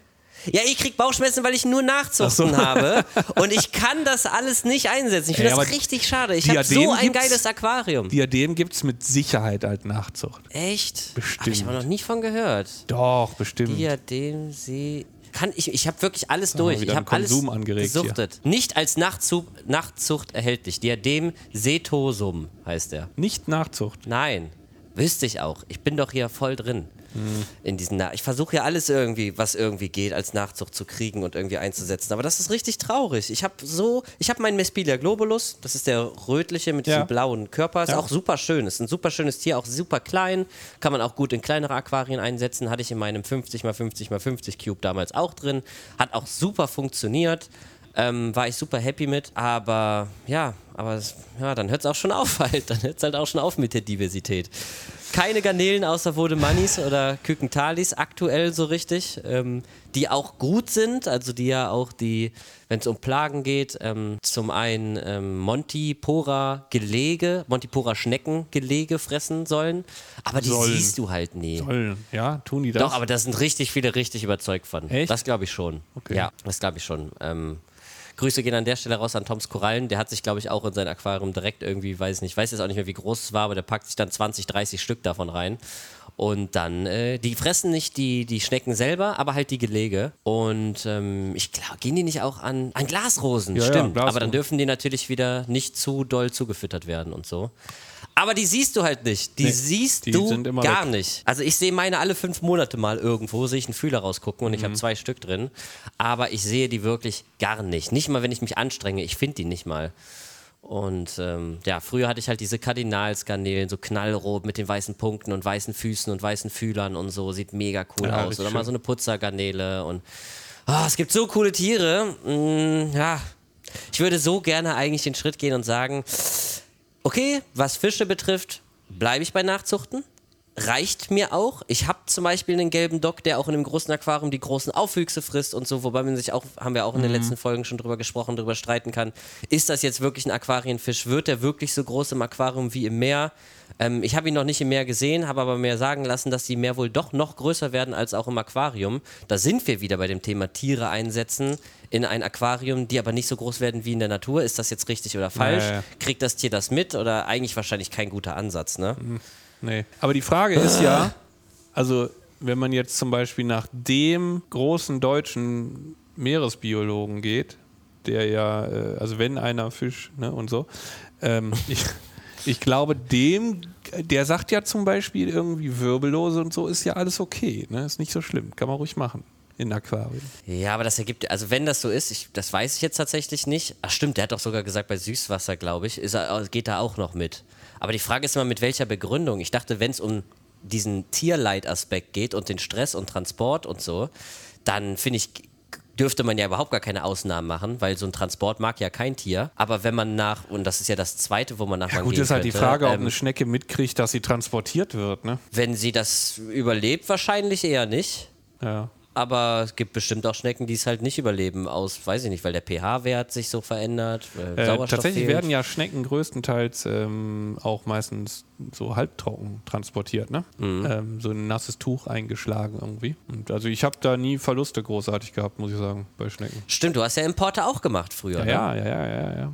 Ja, ich krieg Bauchschmerzen, weil ich nur Nachzuchten Ach so. habe <laughs> und ich kann das alles nicht einsetzen. Ich finde das richtig schade. Ich habe Diadem so ein geiles Aquarium. Diadem gibt es mit Sicherheit als Nachzucht. Echt? Bestimmt. Habe ich aber noch nie von gehört. Doch, bestimmt. Diademsee. Kann ich, ich habe wirklich alles durch. wieder Ich habe alles angeregt hier. gesuchtet. Nicht als Nachzug, Nachtzucht erhältlich. Diadem setosum heißt er. Nicht Nachzucht. Nein, wüsste ich auch. Ich bin doch hier voll drin. Hm. In diesen Na ich versuche ja alles irgendwie, was irgendwie geht, als Nachzucht zu kriegen und irgendwie einzusetzen. Aber das ist richtig traurig. Ich habe so, ich habe meinen Mespilia globulus, das ist der rötliche mit Ja. diesem blauen Körper, ist Ja. auch super schön. Ist ein super schönes Tier, auch super klein. Kann man auch gut in kleinere Aquarien einsetzen. Hatte ich in meinem 50 x 50 x 50 Cube damals auch drin. Hat auch super funktioniert. Ähm, war ich super happy mit, aber ja, aber ja, dann hört es auch schon auf <laughs> halt. Dann hört es halt auch schon auf mit der Diversität. Keine Garnelen außer Vodemanis oder Kykentalis aktuell so richtig, ähm, die auch gut sind, also die ja auch die, wenn es um Plagen geht, ähm, zum einen ähm, Montipora Gelege, Montipora Schneckengelege fressen sollen, aber die Sollen. siehst du halt nie. Sollen. Ja, tun die das? Doch, aber da sind richtig viele richtig überzeugt von. Echt? Das glaube ich schon. Okay. Ja, das glaube ich schon. Ähm, Grüße gehen an der Stelle raus an Toms Korallen. Der hat sich, glaube ich, auch in sein Aquarium direkt irgendwie, weiß nicht, weiß jetzt auch nicht mehr, wie groß es war, aber der packt sich dann 20, 30 Stück davon rein. Und dann, äh, die fressen nicht die, die Schnecken selber, aber halt die Gelege. Und ähm, ich glaube, gehen die nicht auch an, an Glasrosen? Ja, ja, Stimmt. Glasrosen. aber dann dürfen die natürlich wieder nicht zu doll zugefüttert werden und so. Aber die siehst du halt nicht. Die Nee, siehst die du gar weg. nicht. Also ich sehe meine alle fünf Monate mal irgendwo, sehe ich einen Fühler rausgucken und ich Mhm. habe zwei Stück drin. Aber ich sehe die wirklich gar nicht. Nicht mal, wenn ich mich anstrenge. Ich finde die nicht mal. Und ähm, ja, früher hatte ich halt diese Kardinalsgarnelen, so knallrot mit den weißen Punkten und weißen Füßen und weißen Fühlern und so. Sieht mega cool Ja, aus. Oder mal schön. so eine Putzergarnele und ah, es gibt so coole Tiere. Mm, ja, ich würde so gerne eigentlich den Schritt gehen und sagen, okay, was Fische betrifft, bleibe ich bei Nachzuchten. Reicht mir auch. Ich habe zum Beispiel einen gelben Dock, der auch in einem großen Aquarium die großen Aufwüchse frisst und so, wobei man sich auch, haben wir auch in den letzten Folgen schon drüber gesprochen, drüber streiten kann. Ist das jetzt wirklich ein Aquarienfisch? Wird der wirklich so groß im Aquarium wie im Meer? Ähm, ich habe ihn noch nicht im Meer gesehen, habe aber mir sagen lassen, dass die Meer wohl doch noch größer werden als auch im Aquarium. Da sind wir wieder bei dem Thema Tiere einsetzen in ein Aquarium, die aber nicht so groß werden wie in der Natur. Ist das jetzt richtig oder falsch? Ja. Kriegt das Tier das mit oder eigentlich wahrscheinlich kein guter Ansatz, ne? Nee. Aber die Frage ist ja, also wenn man jetzt zum Beispiel nach dem großen deutschen Meeresbiologen geht, der ja, äh, also wenn einer Fisch ne, und so, ähm, <laughs> ich, ich glaube, dem, der sagt ja zum Beispiel irgendwie Wirbellose und so, ist ja alles okay, ne? ist nicht so schlimm, kann man ruhig machen in Aquarien. Ja, aber das ergibt, also wenn das so ist, ich, das weiß ich jetzt tatsächlich nicht. Ach stimmt, der hat doch sogar gesagt, bei Süßwasser, glaube ich, ist geht er auch noch mit. Aber die Frage ist immer, mit welcher Begründung? Ich dachte, wenn es um diesen Tierleid-Aspekt geht und den Stress und Transport und so, dann finde ich, dürfte man ja überhaupt gar keine Ausnahmen machen, weil so ein Transport mag ja kein Tier. Aber wenn man nach, und das ist ja das Zweite, wo man nach Ja, gut, ist halt die Frage, ob eine Schnecke mitkriegt, dass sie transportiert wird, ne? Wenn sie das überlebt, wahrscheinlich eher nicht. Ja. Aber es gibt bestimmt auch Schnecken, die es halt nicht überleben, aus, weiß ich nicht, weil der pH-Wert sich so verändert. Äh, Äh, tatsächlich fehlt. werden ja Schnecken größtenteils ähm, auch meistens so halbtrocken transportiert, ne? Mhm. Ähm, so ein nasses Tuch eingeschlagen irgendwie. Und also ich habe da nie Verluste großartig gehabt, muss ich sagen, bei Schnecken. Stimmt, du hast ja Importe auch gemacht früher. Ja, ne? ja, ja, ja, ja.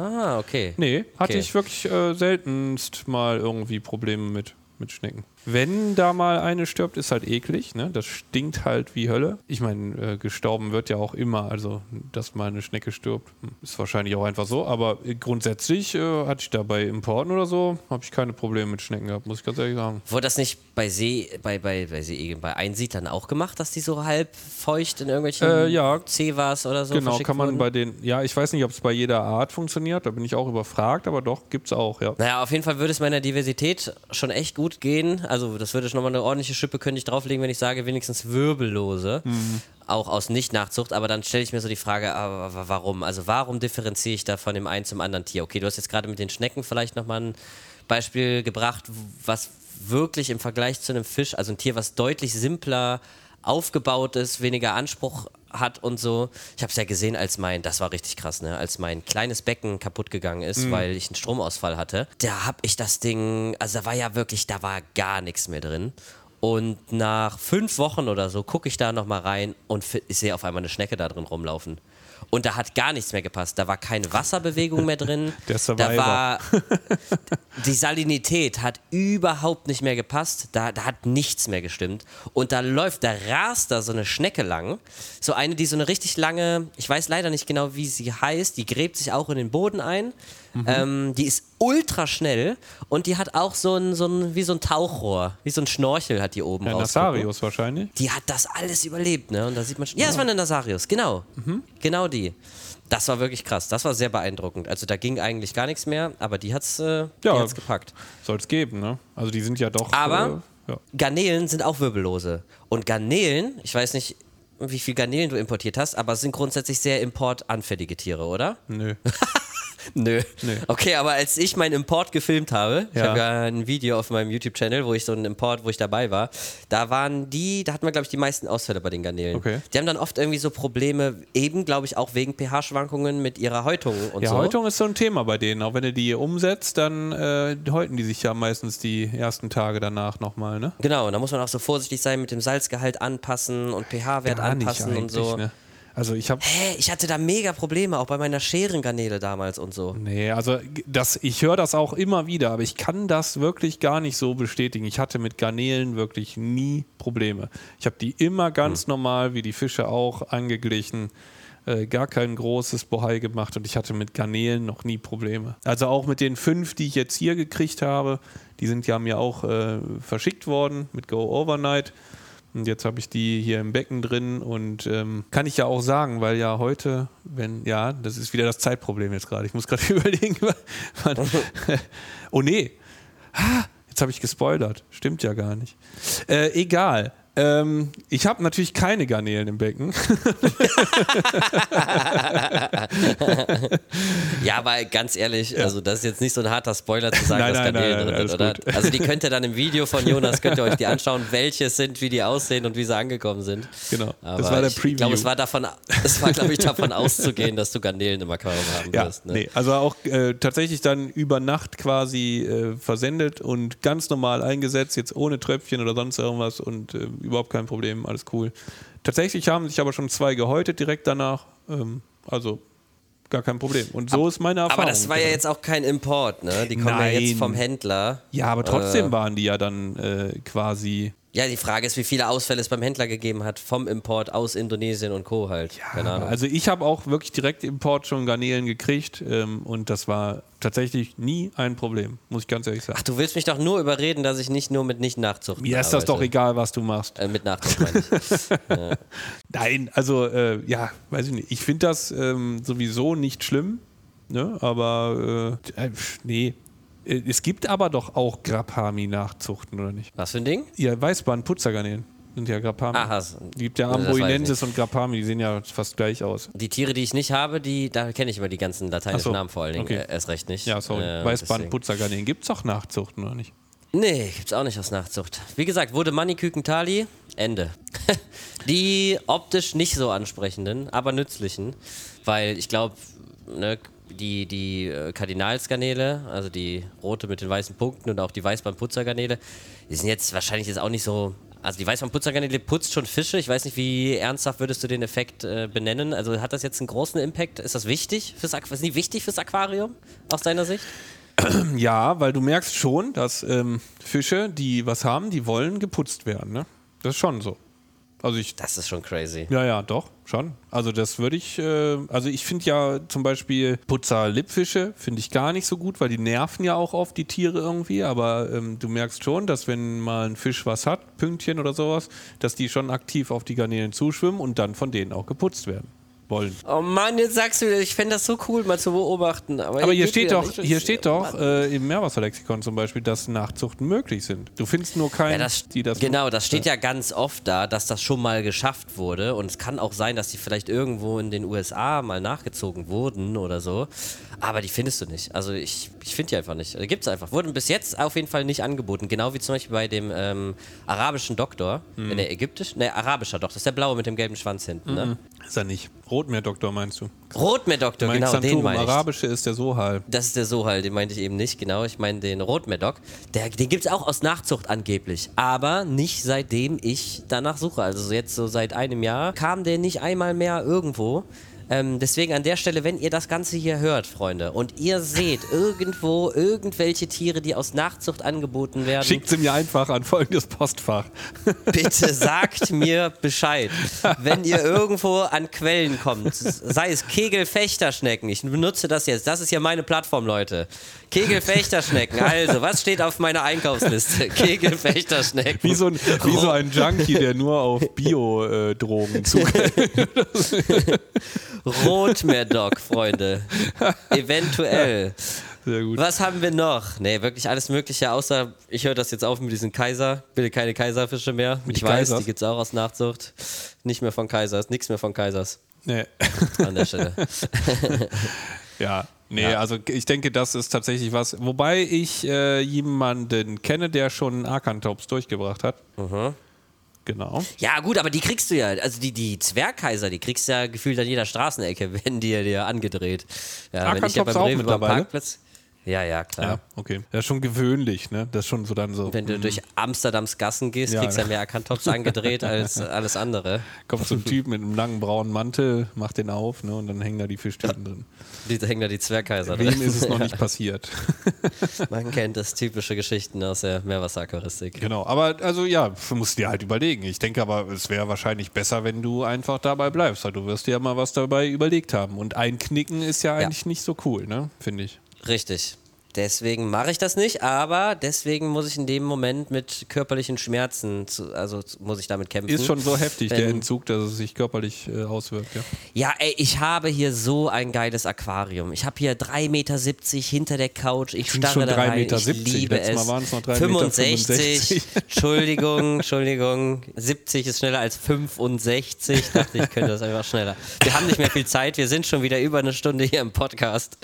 Ah, okay. Nee, hatte Okay. ich wirklich äh, seltenst mal irgendwie Probleme mit, mit Schnecken. Wenn da mal eine stirbt, ist halt eklig, ne? Das stinkt halt wie Hölle. Ich meine, äh, gestorben wird ja auch immer, also dass mal eine Schnecke stirbt, hm, ist wahrscheinlich auch einfach so. Aber äh, grundsätzlich äh, hatte ich da bei Importen oder so, habe ich keine Probleme mit Schnecken gehabt, muss ich ganz ehrlich sagen. Wurde das nicht bei See, bei, bei, bei See, bei Einsiedlern auch gemacht, dass die so halb feucht in irgendwelchen Äh, ja. Cevas oder so genau, kann man wurden? bei den, ja, ich weiß nicht, ob es bei jeder Art funktioniert, da bin ich auch überfragt, aber doch, gibt's auch, ja. Naja, auf jeden Fall würde es meiner Diversität schon echt gut gehen. Also, das würde schon mal eine ordentliche Schippe könnte ich drauflegen, wenn ich sage, wenigstens Wirbellose. Mhm. Auch aus Nicht-Nachzucht. Aber dann stelle ich mir so die Frage, aber wa- warum? Also, warum differenziere ich da von dem einen zum anderen Tier? Okay, du hast jetzt gerade mit den Schnecken vielleicht nochmal ein Beispiel gebracht, was wirklich im Vergleich zu einem Fisch, also ein Tier, was deutlich simpler aufgebaut ist, weniger Anspruch hat und so. Ich habe es ja gesehen, als mein, das war richtig krass, ne, als mein kleines Becken kaputt gegangen ist, weil ich einen Stromausfall hatte. Da habe ich das Ding, also da war ja wirklich, da war gar nichts mehr drin. Und nach fünf Wochen oder so gucke ich da nochmal rein und sehe auf einmal eine Schnecke da drin rumlaufen. Und da hat gar nichts mehr gepasst. Da war keine Wasserbewegung mehr drin. <laughs> Der da Survivor. war die Salinität hat überhaupt nicht mehr gepasst. Da, da hat nichts mehr gestimmt. Und da läuft, da rast da so eine Schnecke lang. So eine, die so eine richtig lange, ich weiß leider nicht genau, wie sie heißt, die gräbt sich auch in den Boden ein. Mhm. Ähm, die ist ultra schnell und die hat auch so ein, so ein, wie so ein Tauchrohr, wie so ein Schnorchel hat die oben rausgucken. Nasarius wahrscheinlich. Die hat das alles überlebt, ne? Und da sieht man schon. Ja, das war eine Nasarius, genau. Mhm. Genau die. Das war wirklich krass. Das war sehr beeindruckend. Also da ging eigentlich gar nichts mehr, aber die hat's, äh, die Ja. hat's gepackt. Soll es geben, ne? Also die sind ja doch. Aber- Äh, ja. Garnelen sind auch Wirbellose. Und Garnelen, ich weiß nicht, wie viel Garnelen du importiert hast, aber es sind grundsätzlich sehr importanfällige Tiere, oder? Nö. <laughs> Nö. Nee. Okay, aber als ich meinen Import gefilmt habe, ich Ja. habe ja ein Video auf meinem YouTube-Channel, wo ich so einen Import, wo ich dabei war, da waren die, da hatten wir, glaube ich, die meisten Ausfälle bei den Garnelen. Okay. Die haben dann oft irgendwie so Probleme, eben, glaube ich, auch wegen pH-Schwankungen mit ihrer Häutung und Ja, so. Häutung ist so ein Thema bei denen. Auch wenn du die umsetzt, dann äh, häuten die sich ja meistens die ersten Tage danach nochmal, ne? Genau, und da muss man auch so vorsichtig sein mit dem Salzgehalt anpassen und pH-Wert anpassen und so. Ne? Also ich habe Hä, ich hatte da mega Probleme, auch bei meiner Scherengarnele damals und so. Nee, also das, ich höre das auch immer wieder, aber ich kann das wirklich gar nicht so bestätigen. Ich hatte mit Garnelen wirklich nie Probleme. Ich habe die immer ganz normal, wie die Fische auch, angeglichen. Äh, gar kein großes Bohai gemacht und ich hatte mit Garnelen noch nie Probleme. Also auch mit den fünf, die ich jetzt hier gekriegt habe, die sind ja mir auch äh, verschickt worden mit Go Overnight. Und jetzt habe ich die hier im Becken drin und ähm, kann ich ja auch sagen, weil ja heute, wenn, ja, das ist wieder das Zeitproblem jetzt gerade. Ich muss gerade <laughs> überlegen, wann, <laughs> oh nee, Ah, jetzt habe ich gespoilert. Stimmt ja gar nicht. Äh, egal. Ähm, ich habe natürlich keine Garnelen im Becken. <laughs> Ja, aber ganz ehrlich, also das ist jetzt nicht so ein harter Spoiler zu sagen, Nein, dass nein, Garnelen nein, drin sind, oder? gut. Also die könnt ihr dann im Video von Jonas, könnt ihr euch die <laughs> anschauen, welche sind, wie die aussehen und wie sie angekommen sind. Genau. Aber das war der Preview. Ich glaube, es war davon, es war, glaube ich, davon auszugehen, dass du Garnelen im Aquarium haben Ja, wirst. Ne? nee, also auch äh, tatsächlich dann über Nacht quasi äh, versendet und ganz normal eingesetzt, jetzt ohne Tröpfchen oder sonst irgendwas und äh, überhaupt kein Problem, alles cool. Tatsächlich haben sich aber schon zwei gehäutet direkt danach, ähm, also gar kein Problem. Und so ist meine Erfahrung. Aber das war ja jetzt auch kein Import, ne? Die kommen ja jetzt Nein. vom Händler. Ja, aber trotzdem waren die ja dann äh, quasi. Ja, die Frage ist, wie viele Ausfälle es beim Händler gegeben hat vom Import aus Indonesien und Co. halt. Ahnung. Also ich habe auch wirklich direkt im Import schon Garnelen gekriegt ähm, und das war tatsächlich nie ein Problem, muss ich ganz ehrlich sagen. Ach, du willst mich doch nur überreden, dass ich nicht nur mit Nicht-Nachzucht Mir ist das doch egal, was du machst. Äh, mit Nachzucht meine ich. <laughs> Nein, also äh, ja, weiß ich nicht. Ich finde das ähm, sowieso nicht schlimm, ne? aber äh, äh, nee. Äh, Es gibt aber doch auch Grapami-Nachzuchten, oder nicht? Was für ein Ding? Ja, Weißbahn-Putzergarnelen sind ja Grapami. Aha. Es gibt ja Amboinensis und Grapami, die sehen ja fast gleich aus. Die Tiere, die ich nicht habe, die, da kenne ich immer die ganzen lateinischen so, Namen vor allen Dingen okay. äh, erst recht nicht. Ja, sorry. Äh, deswegen- Weißbahn-Putzergarnelen. Gibt es auch Nachzuchten, oder nicht? Nee, gibt's auch nicht aus Nachzucht. Wie gesagt, wurde Maniküken Tali, Ende. <laughs> die optisch nicht so ansprechenden, aber nützlichen, weil ich glaube, ne, die, die äh, Kardinalsgarnele, also die rote mit den weißen Punkten und auch die Weißbandputzergarnele, die sind jetzt wahrscheinlich jetzt auch nicht so. Also die Weißbandputzergarnele putzt schon Fische. Ich weiß nicht, wie ernsthaft würdest du den Effekt äh, benennen? Also hat das jetzt einen großen Impact? Ist das wichtig fürs Aqu- ist die wichtig fürs Aquarium aus deiner Sicht? <clears throat> Ja, weil du merkst schon, dass ähm, Fische, die was haben, die wollen geputzt werden. Ne? Das ist schon so. Also ich Das ist schon crazy. Ja, ja, doch, schon. Also das würde ich, äh, also ich finde ja zum Beispiel Putzer-Lippfische finde ich gar nicht so gut, weil die nerven ja auch oft die Tiere irgendwie, aber ähm, du merkst schon, dass wenn mal ein Fisch was hat, Pünktchen oder sowas, dass die schon aktiv auf die Garnelen zuschwimmen und dann von denen auch geputzt werden wollen. Oh Mann, jetzt sagst du wieder, ich fände das so cool, mal zu beobachten. Aber, Aber hier steht doch, hier steht doch äh, im Meerwasserlexikon zum Beispiel, dass Nachzuchten möglich sind. Du findest nur keinen, Ja, das, die das genau, das steht ja ganz oft da, dass das schon mal geschafft wurde. Und es kann auch sein, dass die vielleicht irgendwo in den USA mal nachgezogen wurden oder so. Aber die findest du nicht. Also ich, ich finde die einfach nicht. Die gibt es einfach. Wurden bis jetzt auf jeden Fall nicht angeboten. Genau wie zum Beispiel bei dem ähm, arabischen Doktor. Mhm. In der ägyptischen, ne, arabischer Doktor. Das ist der blaue mit dem gelben Schwanz hinten. Ne? Ist er nicht. Rotmeerdoktor meinst du? Rotmeerdoktor, Mein genau, den Xanthum, meine ich. arabische ist der Sohal. Das ist der Sohal, den meinte ich eben nicht, genau. Ich meine den Rotmedoc. Der, den gibt es auch aus Nachzucht angeblich. Aber nicht seitdem ich danach suche. Also jetzt so seit einem Jahr kam der nicht einmal mehr irgendwo. Ähm, deswegen an der Stelle, wenn ihr das Ganze hier hört, Freunde, und ihr seht <laughs> irgendwo irgendwelche Tiere, die aus Nachzucht angeboten werden, Schickt sie mir einfach an folgendes Postfach. <laughs> bitte sagt mir Bescheid. Wenn ihr irgendwo an Quellen kommt, sei es Kegelfechterschnecken, ich benutze das jetzt, das ist ja meine Plattform, Leute. Kegelfechterschnecken, also, was steht auf meiner Einkaufsliste? <laughs> Kegelfechterschnecken. Wie so ein, wie so ein Junkie, der nur auf Bio-Drogen zugreift. Rotmeerdoc, Freunde. Eventuell. Sehr gut. Was haben wir noch? Nee, wirklich alles Mögliche, außer ich höre das jetzt auf mit diesen Kaiser. Bitte keine Kaiserfische mehr. Mit ich weiß, Kaisers? die gibt es auch aus Nachzucht. Nicht mehr von Kaisers, nichts mehr von Kaisers Nee. an der Stelle. <laughs> Ja, nee, Ja. also ich denke, das ist tatsächlich was. Wobei ich äh, jemanden kenne, der schon Arkantops durchgebracht hat. Mhm. Genau. Ja, gut, aber die kriegst du ja. Also die, die Zwergkaiser, die kriegst du ja gefühlt an jeder Straßenecke, <laughs> werden die dir angedreht. Ja, wenn ich ja beim Rewe beim? Parkplatz. Ja, ja, klar. Ja, okay. Das ist schon gewöhnlich, ne? Das ist schon so dann so. Wenn du mm, durch Amsterdams Gassen gehst, Ja, kriegst du ja. ja mehr Akantops angedreht <laughs> als alles andere. Kommt so ein <laughs> Typ mit einem langen braunen Mantel, macht den auf, ne? Und dann hängen da die Fischtüten drin. <laughs> Die, da hängen da die Zwergkaiser Wem drin. ist es noch nicht passiert? Man kennt das typische Geschichten aus der Meerwasseraquaristik. Genau, aber also ja, musst du dir halt überlegen. Ich denke aber, es wäre wahrscheinlich besser, wenn du einfach dabei bleibst, weil du wirst dir ja mal was dabei überlegt haben. Und einknicken ist ja eigentlich nicht so cool, ne? Finde ich. Richtig. Deswegen mache ich das nicht, aber deswegen muss ich in dem Moment mit körperlichen Schmerzen, zu, also muss ich damit kämpfen. Ist schon so heftig, der Wenn- Entzug, dass es sich körperlich äh, auswirkt, ja. Ja, ey, ich habe hier so ein geiles Aquarium. Ich habe hier 3,70 Meter hinter der Couch. Ich starre schon da 3,70 rein. Meter. Ich liebe Letztes Mal es. waren es noch 3,65 Meter. 65. <laughs> Entschuldigung, Entschuldigung. 70 ist schneller als 65. Ich dachte, ich könnte das einfach schneller. Wir haben nicht mehr viel Zeit. Wir sind schon wieder über eine Stunde hier im Podcast.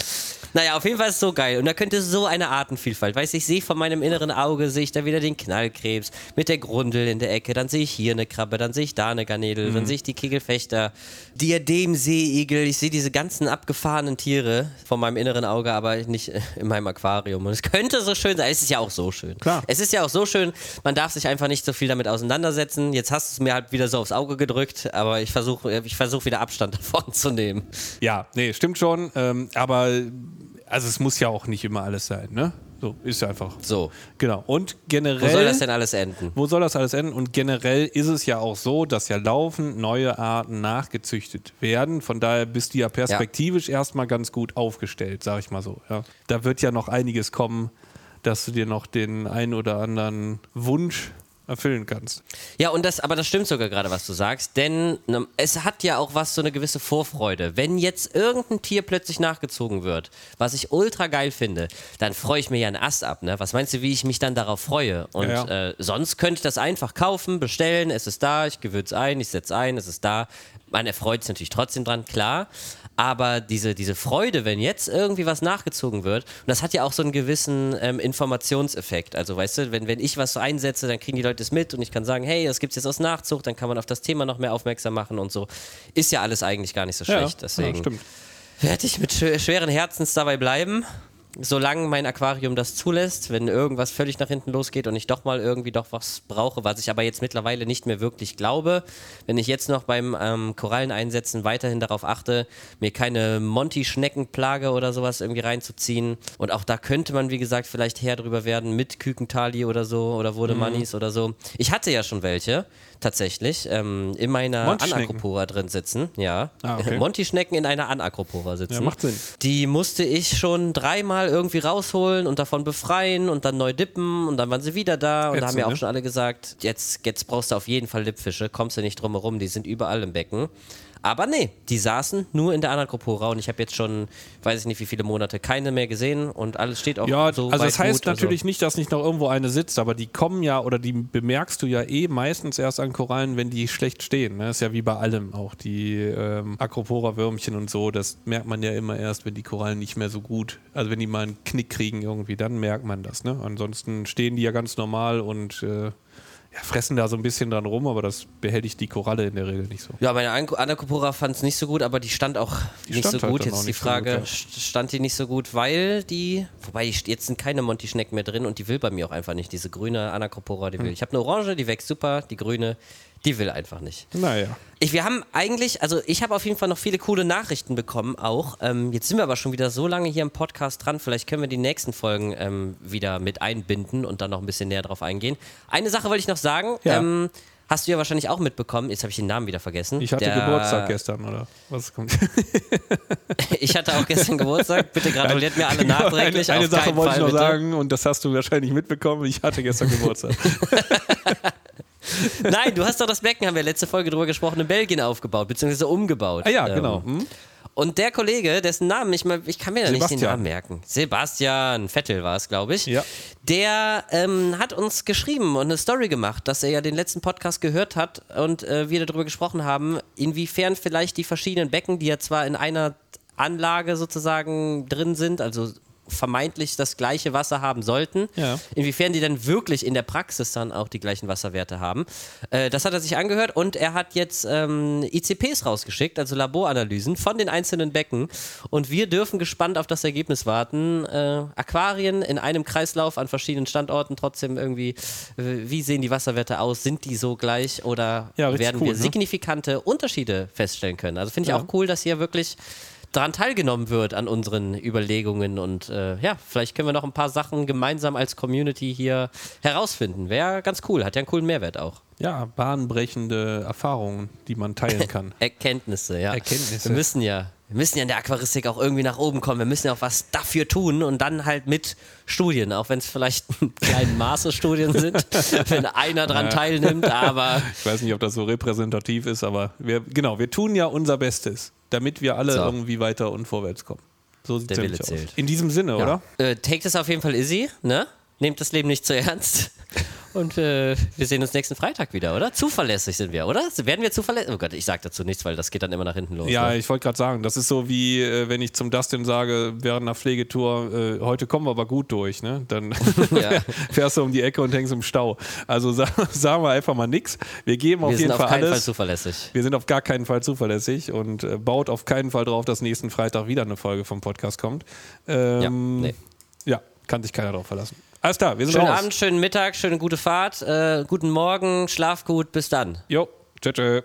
Naja, auf jeden Fall ist es so geil. Und da könnte so eine Artenvielfalt. Weißt du, ich sehe von meinem inneren Auge, sehe ich da wieder den Knallkrebs mit der Grundel in der Ecke. Dann sehe ich hier eine Krabbe, dann sehe ich da eine Garnedel, Mhm. dann sehe ich die Kegelfechter, Diademseeigel. Ich sehe diese ganzen abgefahrenen Tiere von meinem inneren Auge, aber nicht äh, in meinem Aquarium. Und es könnte so schön sein. Es ist ja auch so schön. Klar. Es ist ja auch so schön, man darf sich einfach nicht so viel damit auseinandersetzen. Jetzt hast du es mir halt wieder so aufs Auge gedrückt, aber ich versuche ich versuch wieder Abstand <laughs> davon zu nehmen. Ja, nee, stimmt schon. Ähm, aber also es muss ja auch nicht immer alles sein, ne? So, ist ja einfach. So, Genau. Und generell. wo soll das denn alles enden? Wo soll das alles enden? Und generell ist es ja auch so, dass ja laufend neue Arten nachgezüchtet werden. Von daher bist du ja perspektivisch erstmal ganz gut aufgestellt, sag ich mal so. Ja. Da wird ja noch einiges kommen, dass du dir noch den ein oder anderen Wunsch erfüllen kannst. Ja, und das, aber das stimmt sogar gerade, was du sagst, denn ne, es hat ja auch was, so eine gewisse Vorfreude. Wenn jetzt irgendein Tier plötzlich nachgezogen wird, was ich ultra geil finde, dann freue ich mir ja einen Ast ab, ne? Was meinst du, wie ich mich dann darauf freue? Und Ja, ja. Äh, sonst könnte ich das einfach kaufen, bestellen, es ist da, ich gewürze ein, ich setze ein, es ist da. Man erfreut sich natürlich trotzdem dran, klar. Aber diese, diese Freude, wenn jetzt irgendwie was nachgezogen wird, und das hat ja auch so einen gewissen ähm, Informationseffekt. Also, weißt du, wenn, wenn ich was so einsetze, dann kriegen die Leute es mit und ich kann sagen, hey, das gibt es jetzt aus Nachzucht, dann kann man auf das Thema noch mehr aufmerksam machen und so. Ist ja alles eigentlich gar nicht so schlecht. ja, Deswegen stimmt. werde ich mit schw schweren Herzens dabei bleiben. Solange mein Aquarium das zulässt, wenn irgendwas völlig nach hinten losgeht und ich doch mal irgendwie doch was brauche, was ich aber jetzt mittlerweile nicht mehr wirklich glaube, wenn ich jetzt noch beim ähm, Koralleneinsetzen weiterhin darauf achte, mir keine Monty-Schneckenplage oder sowas irgendwie reinzuziehen. Und auch da könnte man, wie gesagt, vielleicht her drüber werden mit Kükentali oder so oder wurde Mhm. Oder so. Ich hatte ja schon welche, tatsächlich, ähm, in meiner? Anacropora drin sitzen. Ja. Ah, okay. <laughs> Monty-Schnecken in einer Anacropora sitzen. Ja, macht Sinn. Die musste ich schon dreimal irgendwie rausholen und davon befreien und dann neu dippen und dann waren sie wieder da und da haben mir auch ne? schon alle gesagt, jetzt, jetzt brauchst du auf jeden Fall Lippfische, kommst du nicht drum herum, die sind überall im Becken. Aber nee, die saßen nur in der Anacropora und ich habe jetzt schon, weiß ich nicht wie viele Monate, keine mehr gesehen und alles steht auch Ja, so also das heißt also- natürlich nicht, dass nicht noch irgendwo eine sitzt, aber die kommen ja oder die bemerkst du ja eh meistens erst an Korallen, wenn die schlecht stehen. Ne? ist ja wie bei allem, auch die ähm, Acropora-Würmchen und so, das merkt man ja immer erst, wenn die Korallen nicht mehr so gut, also wenn die mal einen Knick kriegen irgendwie, dann merkt man das. Ne? Ansonsten stehen die ja ganz normal und äh, ja, fressen da so ein bisschen dran rum, aber das behelligt die Koralle in der Regel nicht so. Ja, meine An- Anacropora fand es nicht so gut, aber die stand auch Die nicht stand so halt gut. dann Jetzt die nicht so Frage, gut, ja. st- stand die nicht so gut, weil die, wobei die, jetzt sind keine Monty-Schnecken mehr drin und die will bei mir auch einfach nicht. Diese grüne Anacropora, die Hm. will. Ich habe eine orange, die wächst super, die grüne, die will einfach nicht. Naja. Ich, wir haben eigentlich, also ich habe auf jeden Fall noch viele coole Nachrichten bekommen auch. Ähm, jetzt sind wir aber schon wieder so lange hier im Podcast dran. Vielleicht können wir die nächsten Folgen ähm, wieder mit einbinden und dann noch ein bisschen näher drauf eingehen. Eine Sache wollte ich noch sagen. Ja. Ähm, hast du ja wahrscheinlich auch mitbekommen. Jetzt habe ich den Namen wieder vergessen. Ich hatte Der- Geburtstag gestern, oder? Was kommt? <laughs> <laughs> Ich hatte auch gestern Geburtstag. Bitte gratuliert mir alle nachträglich. Eine, eine Auf Sache wollte ich Fall, noch bitte. sagen und das hast du wahrscheinlich mitbekommen. Ich hatte gestern Geburtstag. <laughs> <laughs> Nein, du hast doch das Becken, haben wir letzte Folge drüber gesprochen, in Belgien aufgebaut, beziehungsweise umgebaut. ah ja, Ähm, genau. Hm? Und der Kollege, dessen Namen ich mal, ich kann mir ja nicht den. Namen merken. Sebastian Vettel war es, glaube ich. Ja. Der ähm, hat uns geschrieben und eine Story gemacht, dass er ja den letzten Podcast gehört hat und äh, wir darüber gesprochen haben, inwiefern vielleicht die verschiedenen Becken, die ja zwar in einer Anlage sozusagen drin sind, also vermeintlich das gleiche Wasser haben sollten. Ja. Inwiefern die dann wirklich in der Praxis dann auch die gleichen Wasserwerte haben. Äh, das hat er sich angehört und er hat jetzt ähm, ICPs rausgeschickt, also Laboranalysen von den einzelnen Becken. Und wir dürfen gespannt auf das Ergebnis warten. Äh, Aquarien in einem Kreislauf an verschiedenen Standorten trotzdem irgendwie, äh, wie sehen die Wasserwerte aus? Sind die so gleich oder Ja, werden cool, wir ne? signifikante Unterschiede feststellen können? Also finde ich Ja. auch cool, dass hier wirklich daran teilgenommen wird an unseren Überlegungen und äh, ja, vielleicht können wir noch ein paar Sachen gemeinsam als Community hier herausfinden. Wäre ganz cool, hat ja einen coolen Mehrwert auch. Ja, bahnbrechende Erfahrungen, die man teilen kann. <laughs> Erkenntnisse, ja. Erkenntnisse. Wir müssen ja, wir müssen ja in der Aquaristik auch irgendwie nach oben kommen. Wir müssen ja auch was dafür tun und dann halt mit Studien, auch wenn es vielleicht <laughs> kleine Maße Studien sind, <laughs> wenn einer dran teilnimmt, aber Ich weiß nicht, ob das so repräsentativ ist, aber wir, genau, wir tun ja unser Bestes, damit wir alle So. irgendwie weiter und vorwärts kommen. So sieht es nämlich aus. In diesem Sinne, oder? Äh, take das auf jeden Fall easy, ne? Nehmt das Leben nicht zu ernst. <laughs> Und äh, wir sehen uns nächsten Freitag wieder, oder? Zuverlässig sind wir, oder? Werden wir zuverlässig? Oh Gott, ich sag dazu nichts, weil das geht dann immer nach hinten los. Ja, ne? ich wollte gerade sagen, das ist so wie, äh, wenn ich zum Dustin sage, während einer Pflegetour, äh, heute kommen wir aber gut durch, ne? Dann <laughs> <laughs> Ja. fährst du um die Ecke und hängst im Stau. Also sa sagen wir einfach mal nichts. Wir geben auf wir jeden sind auf Fall keinen Fall alles. zuverlässig. wir sind auf gar keinen Fall zuverlässig und äh, baut auf keinen Fall drauf, dass nächsten Freitag wieder eine Folge vom Podcast kommt. Ähm, Ja, nee. ja, kann sich keiner drauf verlassen. Alles klar, wir sind Schönen raus. Abend, schönen Mittag, schöne gute Fahrt, äh, guten Morgen, schlaf gut, bis dann. Jo, tschö, tschö.